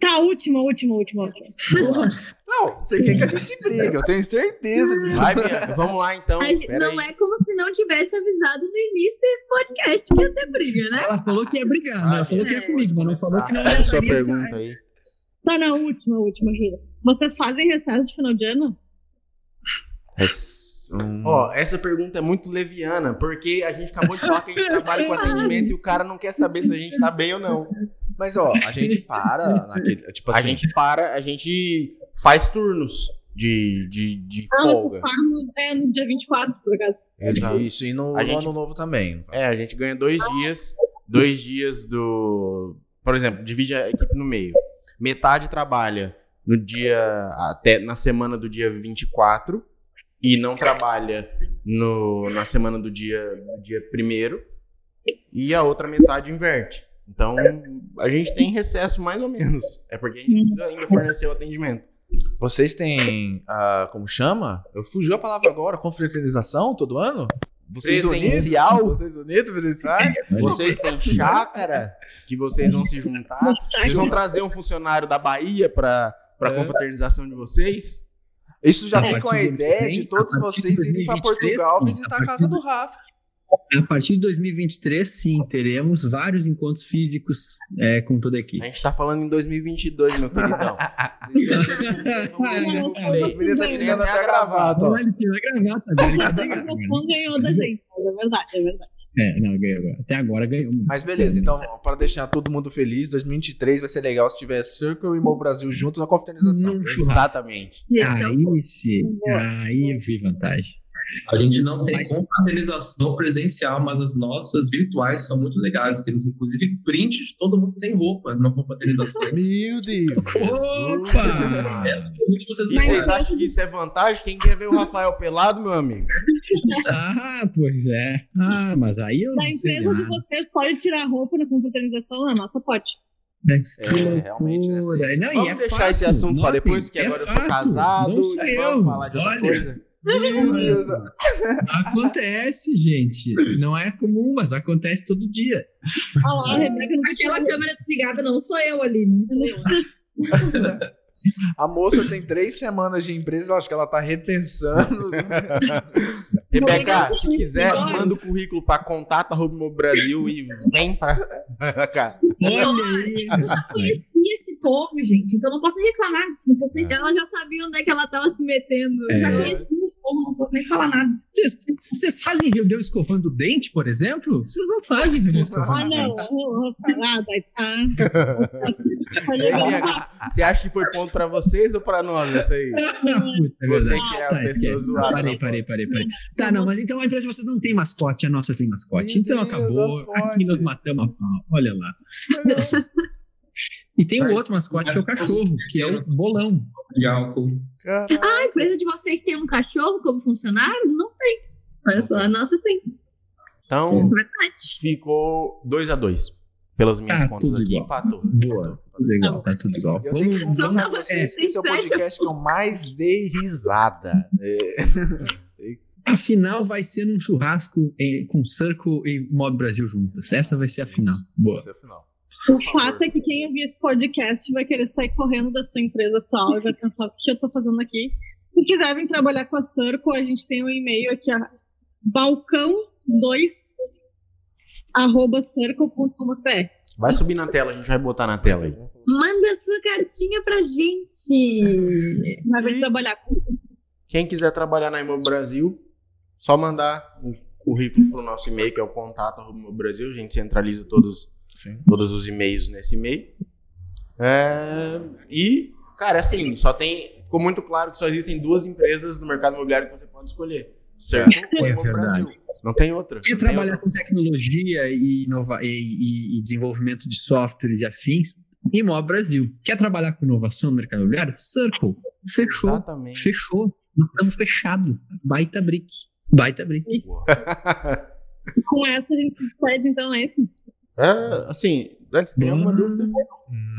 Tá, última, última, última. última. Não, você quer que a gente brigue, eu tenho certeza disso. Vai. Vamos lá então. Mas não aí. é como se não tivesse avisado no início desse podcast que ia ter briga, né? ela falou que ia brigar, né? Ela falou que ia é. comigo, mas não falou que não ia a sua pergunta aí. Tá, não, última, última, juro. Vocês fazem recesso de final de ano? Hum. Ó, essa pergunta é muito leviana, porque a gente acabou de falar que a gente trabalha com atendimento e o cara não quer saber se a gente tá bem ou não. Mas, ó, a gente para naquele. Tipo A assim. gente para, a gente faz turnos de, de, de Ah, vocês folga. param no, é, no dia 24, por acaso. Exato. Isso, e no, A no gente- ano novo também. É, a gente ganha dois dias, dois dias do. Por exemplo, divide a equipe no meio. Metade trabalha no dia. até na semana do dia 24 e não trabalha no, na semana do dia, do dia 1 e a outra metade inverte. Então, a gente tem recesso mais ou menos. É porque a gente precisa ainda fornecer o atendimento. Vocês têm, ah, como chama? Eu fugiu a palavra agora, confraternização todo ano? Vocês unidos? Presencial. Vocês unidos, presenciais? Vocês têm chácara que vocês vão se juntar. Vocês vão trazer um funcionário da Bahia para a É. confraternização de vocês? Isso já A fica com a ideia de vem, todos a vocês irem para 2023, Portugal visitar A a casa partir do Rafa. A partir de 2023, sim, teremos vários encontros físicos é, com toda a A equipe. gente tá falando em 2022, meu queridão. O menino tá tirando até a gravata, ele vai gravar, tá vendo? Ele tá brigado, O né? Fofão ganhou da gente, é verdade, é verdade. É, não, ganhou agora. Até agora ganhou. Mas beleza, então, para deixar todo mundo feliz, 2023 vai ser legal se tiver Circle e Mo Brasil junto na confraternização. Exatamente. Aí sim. Aí eu vi vantagem. A gente não tem Mas- confraternização presencial, mas as nossas virtuais são muito legais. Temos, inclusive, print de todo mundo sem roupa na confraternização. Meu Deus! Opa! Que vocês E vocês acham que isso é vantagem? Quem quer ver o Rafael pelado, meu amigo? Ah, pois é. Ah, mas aí eu Da não sei empresa de nada. vocês pode tirar roupa na confraternização, na nossa pode. Que É, realmente, né, Não, Vamos é deixar fato. esse assunto Notem, depois, porque é agora eu sou fato. casado Não sou e eu. vamos falar de outra Olha, coisa. Meu Deus! Acontece, gente. Não é comum, mas acontece todo dia. Ah lá, a Rebeca não Aquela câmera desligada não sou eu ali, não sou eu. A moça tem três semanas de empresa, eu acho que ela tá repensando. Rebeca, Vou se quiser, manda o currículo pra contato arroba Brasil e vem pra cá. Aí. eu já conheci esse povo, gente, então não posso nem reclamar. Não posso nem, Ela já sabia onde é que ela tava se metendo. É. já conheci esse povo, não posso nem falar nada. Vocês, vocês fazem reunião escovando o dente, por exemplo? Vocês não fazem reunião escovando Ah, o não. dente. Oh, ah, daí tá. Você acha que foi ponto pra vocês ou pra nós essa aí? Puta, é Você verdade. que é a Tá, pessoa zoada. Parei, parei, parei, parei. Tá, não, mas então a empresa de vocês não tem mascote, a nossa tem mascote. Meu então Deus, acabou. mascote. Aqui nós matamos a pau. Olha lá. E tem o outro mascote que é o cachorro, que é o bolão. de álcool. Caralho. A empresa de vocês tem um cachorro como funcionário? Não tem. Olha só, a nossa tem. Então, ficou 2 a 2 Pelas minhas Tá contas aqui, igual. empatou. Boa. Tudo igual, tá tudo igual. Eu tenho que confessar pra vocês que esse é o podcast que eu mais dei risada. É. A final vai ser num churrasco em- com Circle e Mob Brasil juntas. Essa vai ser a final. Boa. Esse é o final. O fato é que quem ouvir esse podcast vai querer sair correndo da sua empresa atual e vai pensar o que eu tô fazendo aqui. Se quiser vir trabalhar com a Circle, a gente tem um e-mail aqui, a balcão2 arroba circle.com.br. Vai subir na tela, a gente vai botar na tela aí. Manda sua cartinha pra gente. Vai vir trabalhar com Quem quiser trabalhar na Imo Brasil, só mandar o currículo pro nosso e-mail, que é o contato arroba Brasil. A gente centraliza todos, Sim. todos os e-mails nesse e-mail. É, e, cara, assim, só tem. Ficou muito claro que só existem duas empresas no mercado imobiliário que você pode escolher. Certo? É verdade. Não tem outra. Quer trabalhar outra. com tecnologia e, inova- e- e- e desenvolvimento de softwares e afins? Imob Brasil. Quer trabalhar com inovação no mercado imobiliário? Circle. Fechou. Exatamente. Fechou. Nós estamos fechados. Baita brick. Baita brick. Com essa a gente se despede, então, é isso. É, assim, Dante, tem alguma dúvida?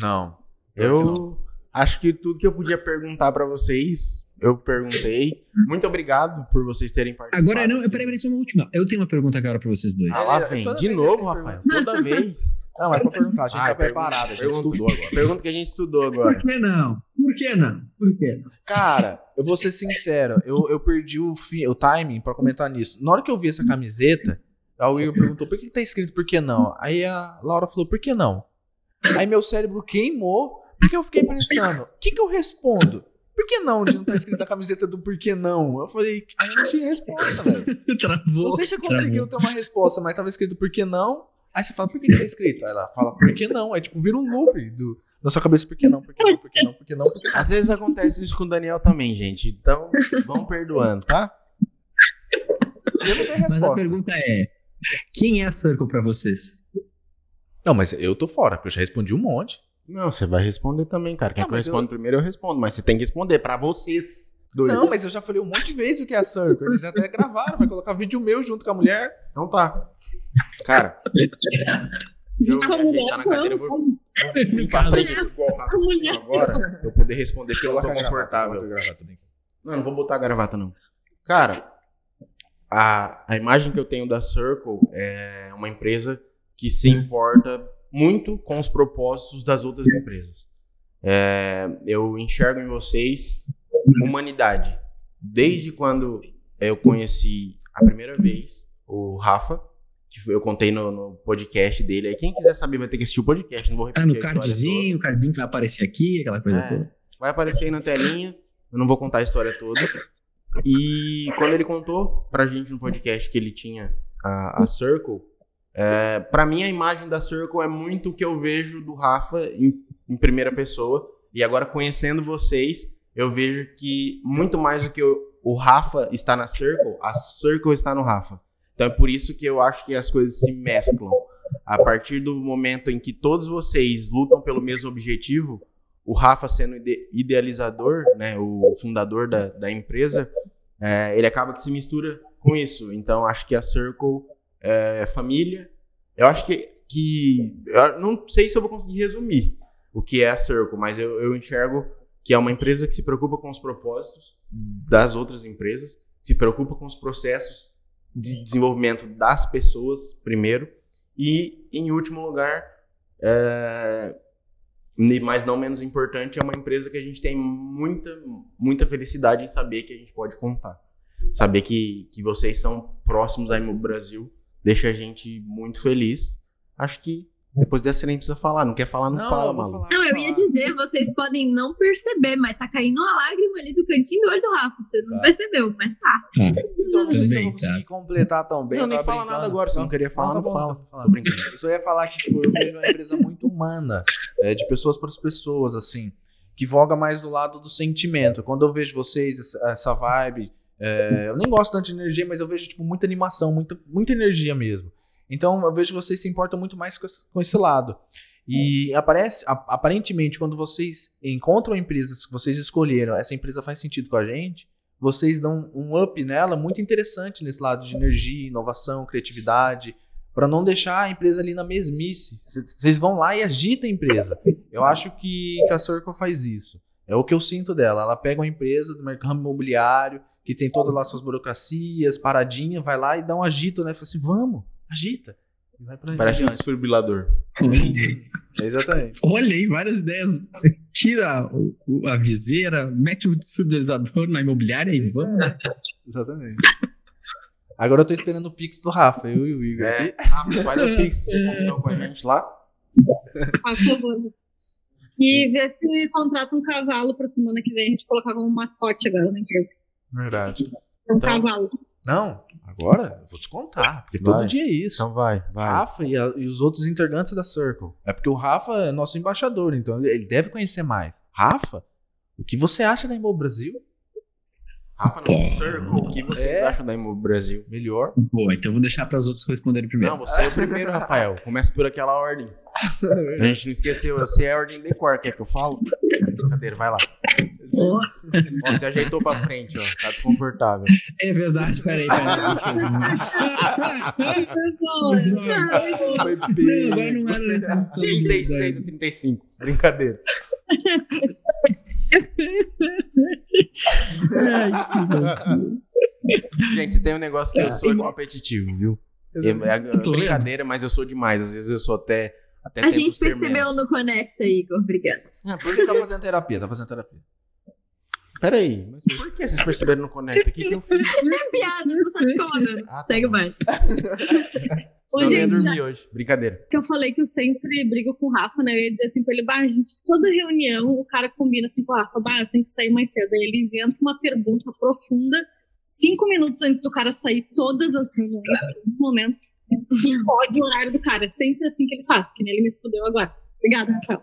Não. Eu acho que tudo que eu podia perguntar pra vocês, eu perguntei. Muito obrigado por vocês terem participado. Agora, não, peraí, peraí, só uma última. Eu tenho uma pergunta agora pra vocês dois. Ah, lá É, vem. De novo, Rafael. Toda vez. Não, é pra perguntar. A gente Ai, tá preparado, a gente pergunta- estudou agora. Pergunta que a gente estudou agora. Por que não? Por que não? Por que não? Cara, eu vou ser sincero, eu, eu perdi o, fi- o timing pra comentar nisso. Na hora que eu vi essa camiseta, Igor perguntou por que tá escrito por que não? Aí a Laura falou, por que não? Aí meu cérebro queimou, porque eu fiquei pensando, o que que eu respondo? Por que não? De não tá escrito a camiseta do por que não? Eu falei, aí não tinha resposta, velho. Travou. Não sei se você conseguiu ter uma resposta, mas tava escrito por que não. Aí você fala, por que, que tá escrito? Aí ela fala, por que não? Aí tipo, vira um loop do, na sua cabeça, por que não, por que não, por que não, por que não, por que não. Às vezes acontece isso com o Daniel também, gente. Então, vão perdoando, tá? Eu não tenho Mas a pergunta é: quem é a Circle pra vocês? Não, mas eu tô fora, porque eu já respondi um monte. Não, você vai responder também, cara. Quem Não, que eu respondo primeiro, eu respondo. Mas você tem que responder pra vocês dois. Não, mas eu já falei um monte de vezes o que é a Circle. Eles até gravaram, vai colocar vídeo meu junto com a mulher. Então tá. Cara. Se eu me ajeitar na cadeira, eu eu. vou vir pra frente igual o raciocínio agora. Pra eu poder responder, porque eu tô confortável. Não, não vou botar a gravata, não. Cara, a, a imagem que eu tenho da Circle é uma empresa que se importa muito com os propósitos das outras empresas. É, eu enxergo em vocês humanidade. Desde quando eu conheci a primeira vez o Rafa, que eu contei no, no podcast dele. Aí quem quiser saber vai ter que assistir o podcast, não vou repetir Ah, no cardzinho, o cardzinho que vai aparecer aqui, aquela coisa É. toda. Vai aparecer aí na telinha. Eu não vou contar a história toda. E quando ele contou pra gente no podcast que ele tinha a, a Circle, é, para mim a imagem da Circle é muito o que eu vejo do Rafa em, em primeira pessoa. E agora conhecendo vocês, eu vejo que muito mais do que o, Rafa está na Circle, a Circle está no Rafa. Então é por isso que eu acho que as coisas se mesclam. A partir do momento em que todos vocês lutam pelo mesmo objetivo, o Rafa sendo ide- idealizador, né, o fundador da, da empresa, é, ele acaba que se mistura com isso. Então, acho que a Circle é família. Eu acho que, que eu não sei se eu vou conseguir resumir o que é a Circle, mas eu, eu enxergo que é uma empresa que se preocupa com os propósitos das outras empresas, se preocupa com os processos de desenvolvimento das pessoas primeiro e, em último lugar, é, mas não menos importante, é uma empresa que a gente tem muita, muita felicidade em saber que a gente pode contar. Saber que, que vocês são próximos aí no Brasil deixa a gente muito feliz. Acho que depois dessa nem precisa falar. Não quer falar, não, fala, eu vou maluco. Não, eu ia dizer, vocês podem não perceber, mas tá caindo uma lágrima ali do cantinho do olho do Rafa. Você não Tá. percebeu, mas tá. Então, não sei se eu vou conseguir tá. completar tão bem. Não, eu nem fala nada agora. Se não queria falar, não, tá bom, fala. tá. Tô brincando. Eu só ia falar que tipo, eu vejo uma empresa muito humana, é, de pessoas para as pessoas, assim, que voga mais do lado do sentimento. Quando eu vejo vocês, essa, essa vibe, é, eu nem gosto tanto de energia, mas eu vejo tipo, muita animação, muita, muita energia mesmo. Então eu vejo que vocês se importam muito mais com esse, lado. E aparece, a- aparentemente, quando vocês encontram empresas que vocês escolheram, essa empresa faz sentido com a gente, vocês dão um up nela muito interessante nesse lado de energia, inovação, criatividade, para não deixar a empresa ali na mesmice. Vocês vão lá e agitam a empresa. Eu acho que, que a Circle faz isso. É o que eu sinto dela. Ela pega uma empresa do mercado imobiliário que tem todas lá suas burocracias, paradinha, vai lá e dá um agito, né? Fala assim, vamos, agita. E vai pra Parece um desfibrilador. É, Exatamente. Olha aí, várias ideias. Tira o- o- a viseira, mete o desfibrilador na imobiliária e vamos. Exatamente. Agora eu tô esperando o Pix do Rafa, eu e o Igor. É, aqui. ah, faz o Pix, você combinou com a gente lá? Por favor. E ver se contrata um cavalo pra semana que vem, a gente colocar como mascote agora na empresa. Verdade. Um Então- cavalo. Não, agora eu vou descontar, porque Vai. todo dia é isso. Então vai, vai. Rafa e, a- e os outros integrantes da Circle. É porque o Rafa é nosso embaixador, então ele- ele deve conhecer mais. Rafa, o que você acha da Imo Brasil? Rafa no Circle, o que vocês É. acham da Imo Brasil? Melhor. Boa, então vou deixar para os outros responderem primeiro. Não, você é o primeiro, Rafael. Começa por aquela ordem. A gente não esqueceu, eu sei a ordem de cor, quer que eu falo? Brincadeira, vai lá. Ó, você ajeitou pra frente, ó. Tá desconfortável. É verdade, peraí, Não, agora não era. 36 a 35. Brincadeira. Ai. Gente, tem um negócio que eu sou competitivo, viu? É, é brincadeira, mas eu sou demais. Às vezes eu sou até. até A gente percebeu menos. no Conecta, Igor. Obrigada. Ah, por que tá fazendo terapia? Tá fazendo terapia. Peraí, mas por que vocês perceberam no Conecta? O que, que eu fiz? É piada, tô só te incomodando. Ah, tá Segue o bom. baile. Senão eu ia dormir hoje. Brincadeira. que eu falei que eu sempre brigo com o Rafa, né? Eu ia dizer assim pra ele, bah, gente, toda reunião o cara combina assim com o Rafa, bah, eu tenho que sair mais cedo. Aí ele inventa uma pergunta profunda, cinco minutos antes do cara sair, todas as reuniões, todos os momentos, e pode o horário do cara. É sempre assim que ele faz, que nem ele me fudeu agora. Obrigada, Rafael.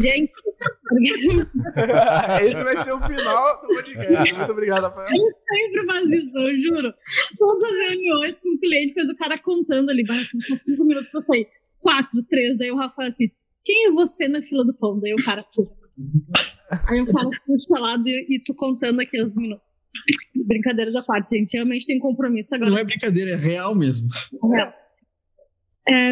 Gente. Esse vai ser o final do podcast. Muito obrigado, Rafael. sempre faz isso, eu juro. Todas as reuniões com o cliente fez o cara contando ali, vai, são cinco minutos pra sair. Quatro, três, daí o Rafa assim, quem é você na fila do pão? Daí o cara puxa. Aí o cara puxa lá e, e tu contando aqui os minutos. Brincadeiras à parte, gente. Realmente tem compromisso agora. Não é brincadeira, é real mesmo. É,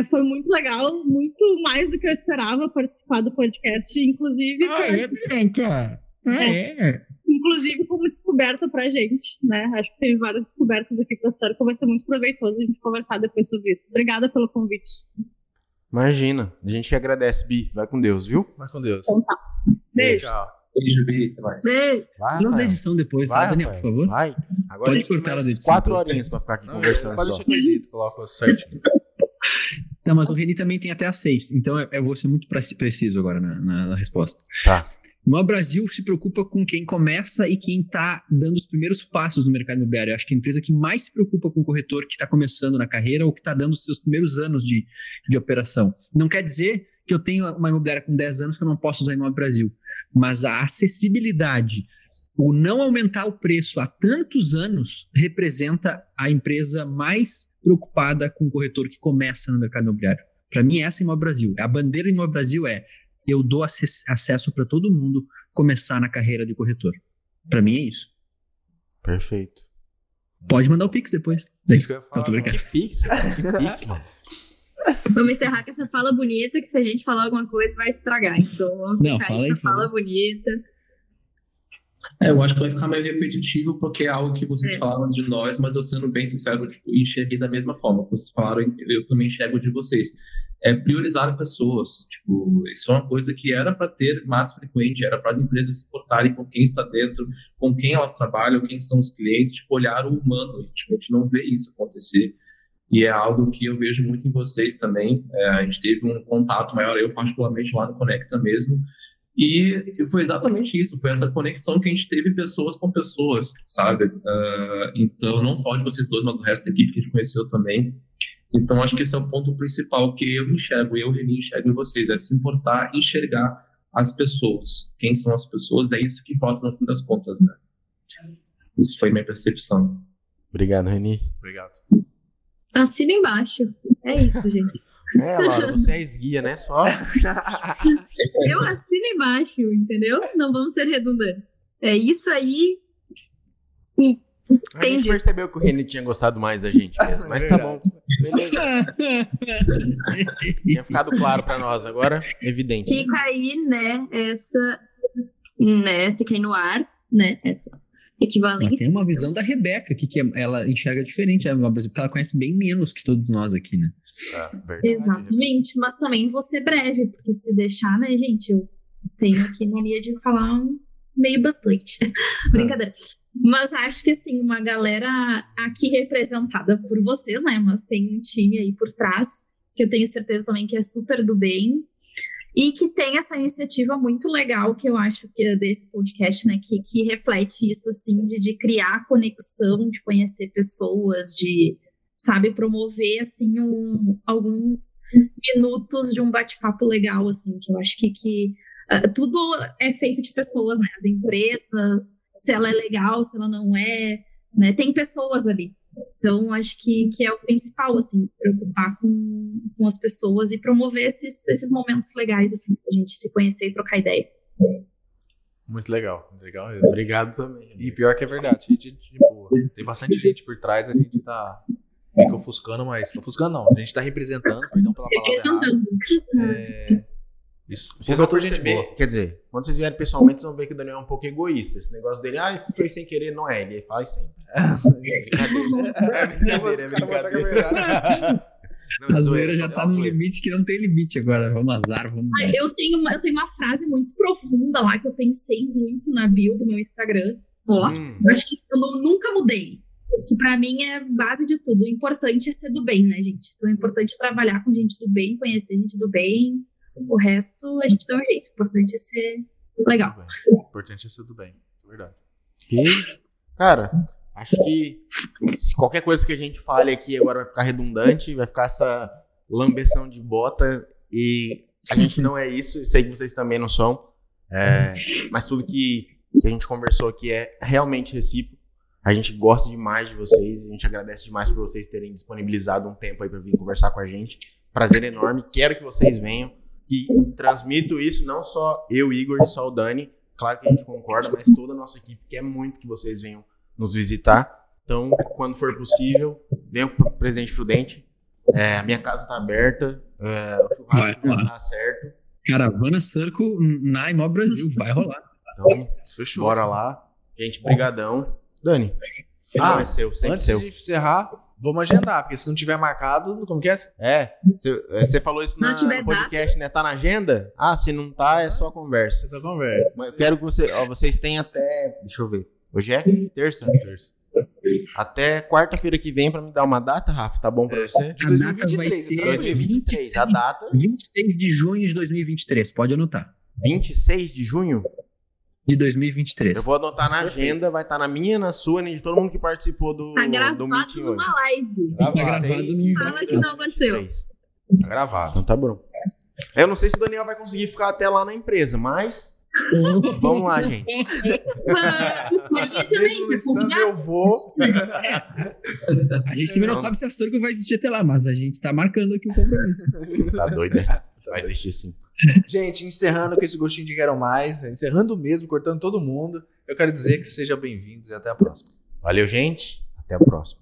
foi muito legal, muito mais do que eu esperava participar do podcast. Inclusive, Ah, é, Bianca? Ah, é. inclusive como descoberta pra gente, né? Acho que teve várias descobertas aqui pra Circle, vai ser muito proveitoso a gente conversar depois sobre isso. Obrigada pelo convite. Imagina. A gente que agradece, Bi. Vai com Deus, viu? Vai com Deus. Então tá. Beijo. Tchau. Beijo, Bi. Beijo. Vai, Não da edição depois, tá, Vai, Daniel, por favor? Vai. Agora Pode a cortar ela da edição, Quatro horinhas pra ficar aqui Não, conversando pode deixar que eu edito, coloco certinho. Não, mas o Reni também tem até as seis, então eu- eu vou ser muito preci- preciso agora na, na- na resposta. Tá. O Brasil se preocupa com quem começa e quem está dando os primeiros passos no mercado imobiliário. Eu acho que a empresa que mais se preocupa com o corretor que está começando na carreira ou que está dando os seus primeiros anos de, de operação. Não quer dizer que eu tenho uma imobiliária com 10 anos que eu não posso usar Imóvel Brasil, mas a acessibilidade, o não aumentar o preço há tantos anos representa a empresa mais preocupada com o corretor que começa no mercado imobiliário. Para mim, essa é Imóvel Brasil. A bandeira do Imóvel Brasil é eu dou acess- acesso para todo mundo começar na carreira de corretor. Para mim é isso. Perfeito. Pode mandar o Pix depois. É isso que eu ia Não, falar. tô brincando. Que pix. Que pix, mano. Vamos encerrar com essa fala bonita, que se a gente falar alguma coisa vai estragar. Então vamos Não, ficar fala aí fala. fala bonita. É, eu acho que vai ficar meio repetitivo, porque é algo que vocês É. falaram de nós, mas eu sendo bem sincero, tipo, enxerguei da mesma forma. Vocês falaram, eu também enxergo de vocês. É priorizar pessoas. Tipo, isso é uma coisa que era para ter mais frequente, era para as empresas se portarem com quem está dentro, com quem elas trabalham, quem são os clientes, tipo, olhar o humano. Tipo, a gente não vê isso acontecer. E é algo que eu vejo muito em vocês também. É, a gente teve um contato maior, eu particularmente lá no Conecta mesmo, e foi exatamente isso, foi essa conexão que a gente teve pessoas com pessoas, sabe? Ah, então, não só de vocês dois, mas do resto da equipe que a gente conheceu também. Então, acho que esse é o ponto principal que eu enxergo, eu, Reni, enxergo em vocês, é se importar, enxergar as pessoas. Quem são as pessoas, é isso que importa no fim das contas, né? Isso foi minha percepção. Obrigado, Reni. Obrigado. Assina embaixo. É isso, gente. É, Laura, você é esguia, né? Só. Eu assino embaixo, entendeu? Não vamos ser redundantes. É isso aí. E A gente percebeu que o Reni tinha gostado mais da gente mesmo, mas tá bom. Beleza. Tinha ficado claro pra nós agora, evidente. fica aí, né, essa. Né, fica aí no ar, né, essa. Mas Equivalência. tem uma visão da Rebeca, que, que é- ela enxerga diferente, é porque ela conhece bem menos que todos nós aqui, né? É. Exatamente, mas também vou ser breve, porque se deixar, né, gente, eu tenho aqui mania de falar meio bastante. Brincadeira. Mas acho que, assim, uma galera aqui representada por vocês, né, mas tem um time aí por trás, que eu tenho certeza também que é super do bem, e que tem essa iniciativa muito legal, que eu acho que é desse podcast, né, que, que reflete isso, assim, de, de criar conexão, de conhecer pessoas, de, sabe, promover, assim, um, alguns minutos de um bate-papo legal, assim, que eu acho que, que ah, tudo é feito de pessoas, né? As empresas, se ela é legal, se ela não é, né? Tem pessoas ali. Então, acho que, que é o principal, assim, se preocupar com, com as pessoas e promover esses, esses momentos legais, assim, pra gente se conhecer e trocar ideia. Muito legal, muito legal. Obrigado também. E pior que é verdade, gente de boa. Tem bastante gente por trás, a gente tá fica ofuscando, mas. Ofuscando não, a gente tá representando, perdão pela palavra. Representando. É, isso. Vocês vão gente perceber, boa. quer dizer, quando vocês vierem pessoalmente, vocês vão ver que o Daniel é um pouco egoísta. Esse negócio dele, ah, foi sem querer, não é. Ele faz sempre. É brincadeira, é brincadeira. Não, A zoeira, já é tá no limite que não tem limite agora. Vamos azar, vamos. Ah, eu, tenho uma, eu tenho uma frase muito profunda lá que eu pensei muito na bio do meu Instagram. Ó, Hum, Eu acho que eu nu- nunca mudei. Que pra mim é base de tudo. O importante é ser do bem, né, gente? Então é importante trabalhar com gente do bem, conhecer gente do bem. O resto a gente dá um jeito. O importante é ser legal. O importante é ser do bem. é Verdade. e, cara, acho que se qualquer coisa que a gente fale aqui agora vai ficar redundante, vai ficar essa lambeção de bota e a gente não é isso, e sei que vocês também não são. É, mas tudo que, que a gente conversou aqui é realmente recíproco. A gente gosta demais de vocês, a gente agradece demais por vocês terem disponibilizado um tempo aí para vir conversar com a gente. Prazer enorme, quero que vocês venham. E transmito isso não só eu, Igor e só o Dani. Claro que a gente concorda, mas toda a nossa equipe quer muito que vocês venham nos visitar. Então, quando for possível, venham pro Presidente Prudente. É, a minha casa está aberta, é, o churrasco Vai já está certo. Caravana Circle na Imob Brasil, vai rolar. Então, Fechou. bora lá. Gente, brigadão. Dani, final Ah, é seu, sempre Antes seu. de encerrar, vamos agendar, porque se não tiver marcado, como que é? É, você falou isso Não na, no podcast, né? Tá na agenda? Ah, se não tá, é só conversa. Essa conversa. Mas eu quero que você, ó, vocês tenham até. Deixa eu ver. Hoje é terça? Terça. Até quarta-feira que vem pra me dar uma data, Rafa. Tá bom pra você? De A data vai 2023, ser tranquilo. 2023. A data, 26 de junho de 2023, pode anotar. 26 de junho. De 2023. Eu vou anotar na agenda, vai estar na minha, na sua, e de todo mundo que participou do, Tá do gravado meeting hoje. numa live. Tá gravado num. Fala que não aconteceu. 23. Tá gravado. Então tá bom. Eu não sei se o Daniel vai conseguir ficar até lá na empresa, mas vamos lá, gente. Mas eu também, tá convidado. eu vou. A gente também não Não. sabe se a Circle vai existir até lá, mas a gente tá marcando aqui o compromisso. Tá doido, né? Vai existir sim. Gente, encerrando com esse gostinho de quero mais, encerrando mesmo, cortando todo mundo, eu quero dizer que sejam bem-vindos e até a próxima. Valeu, gente. Até a próxima.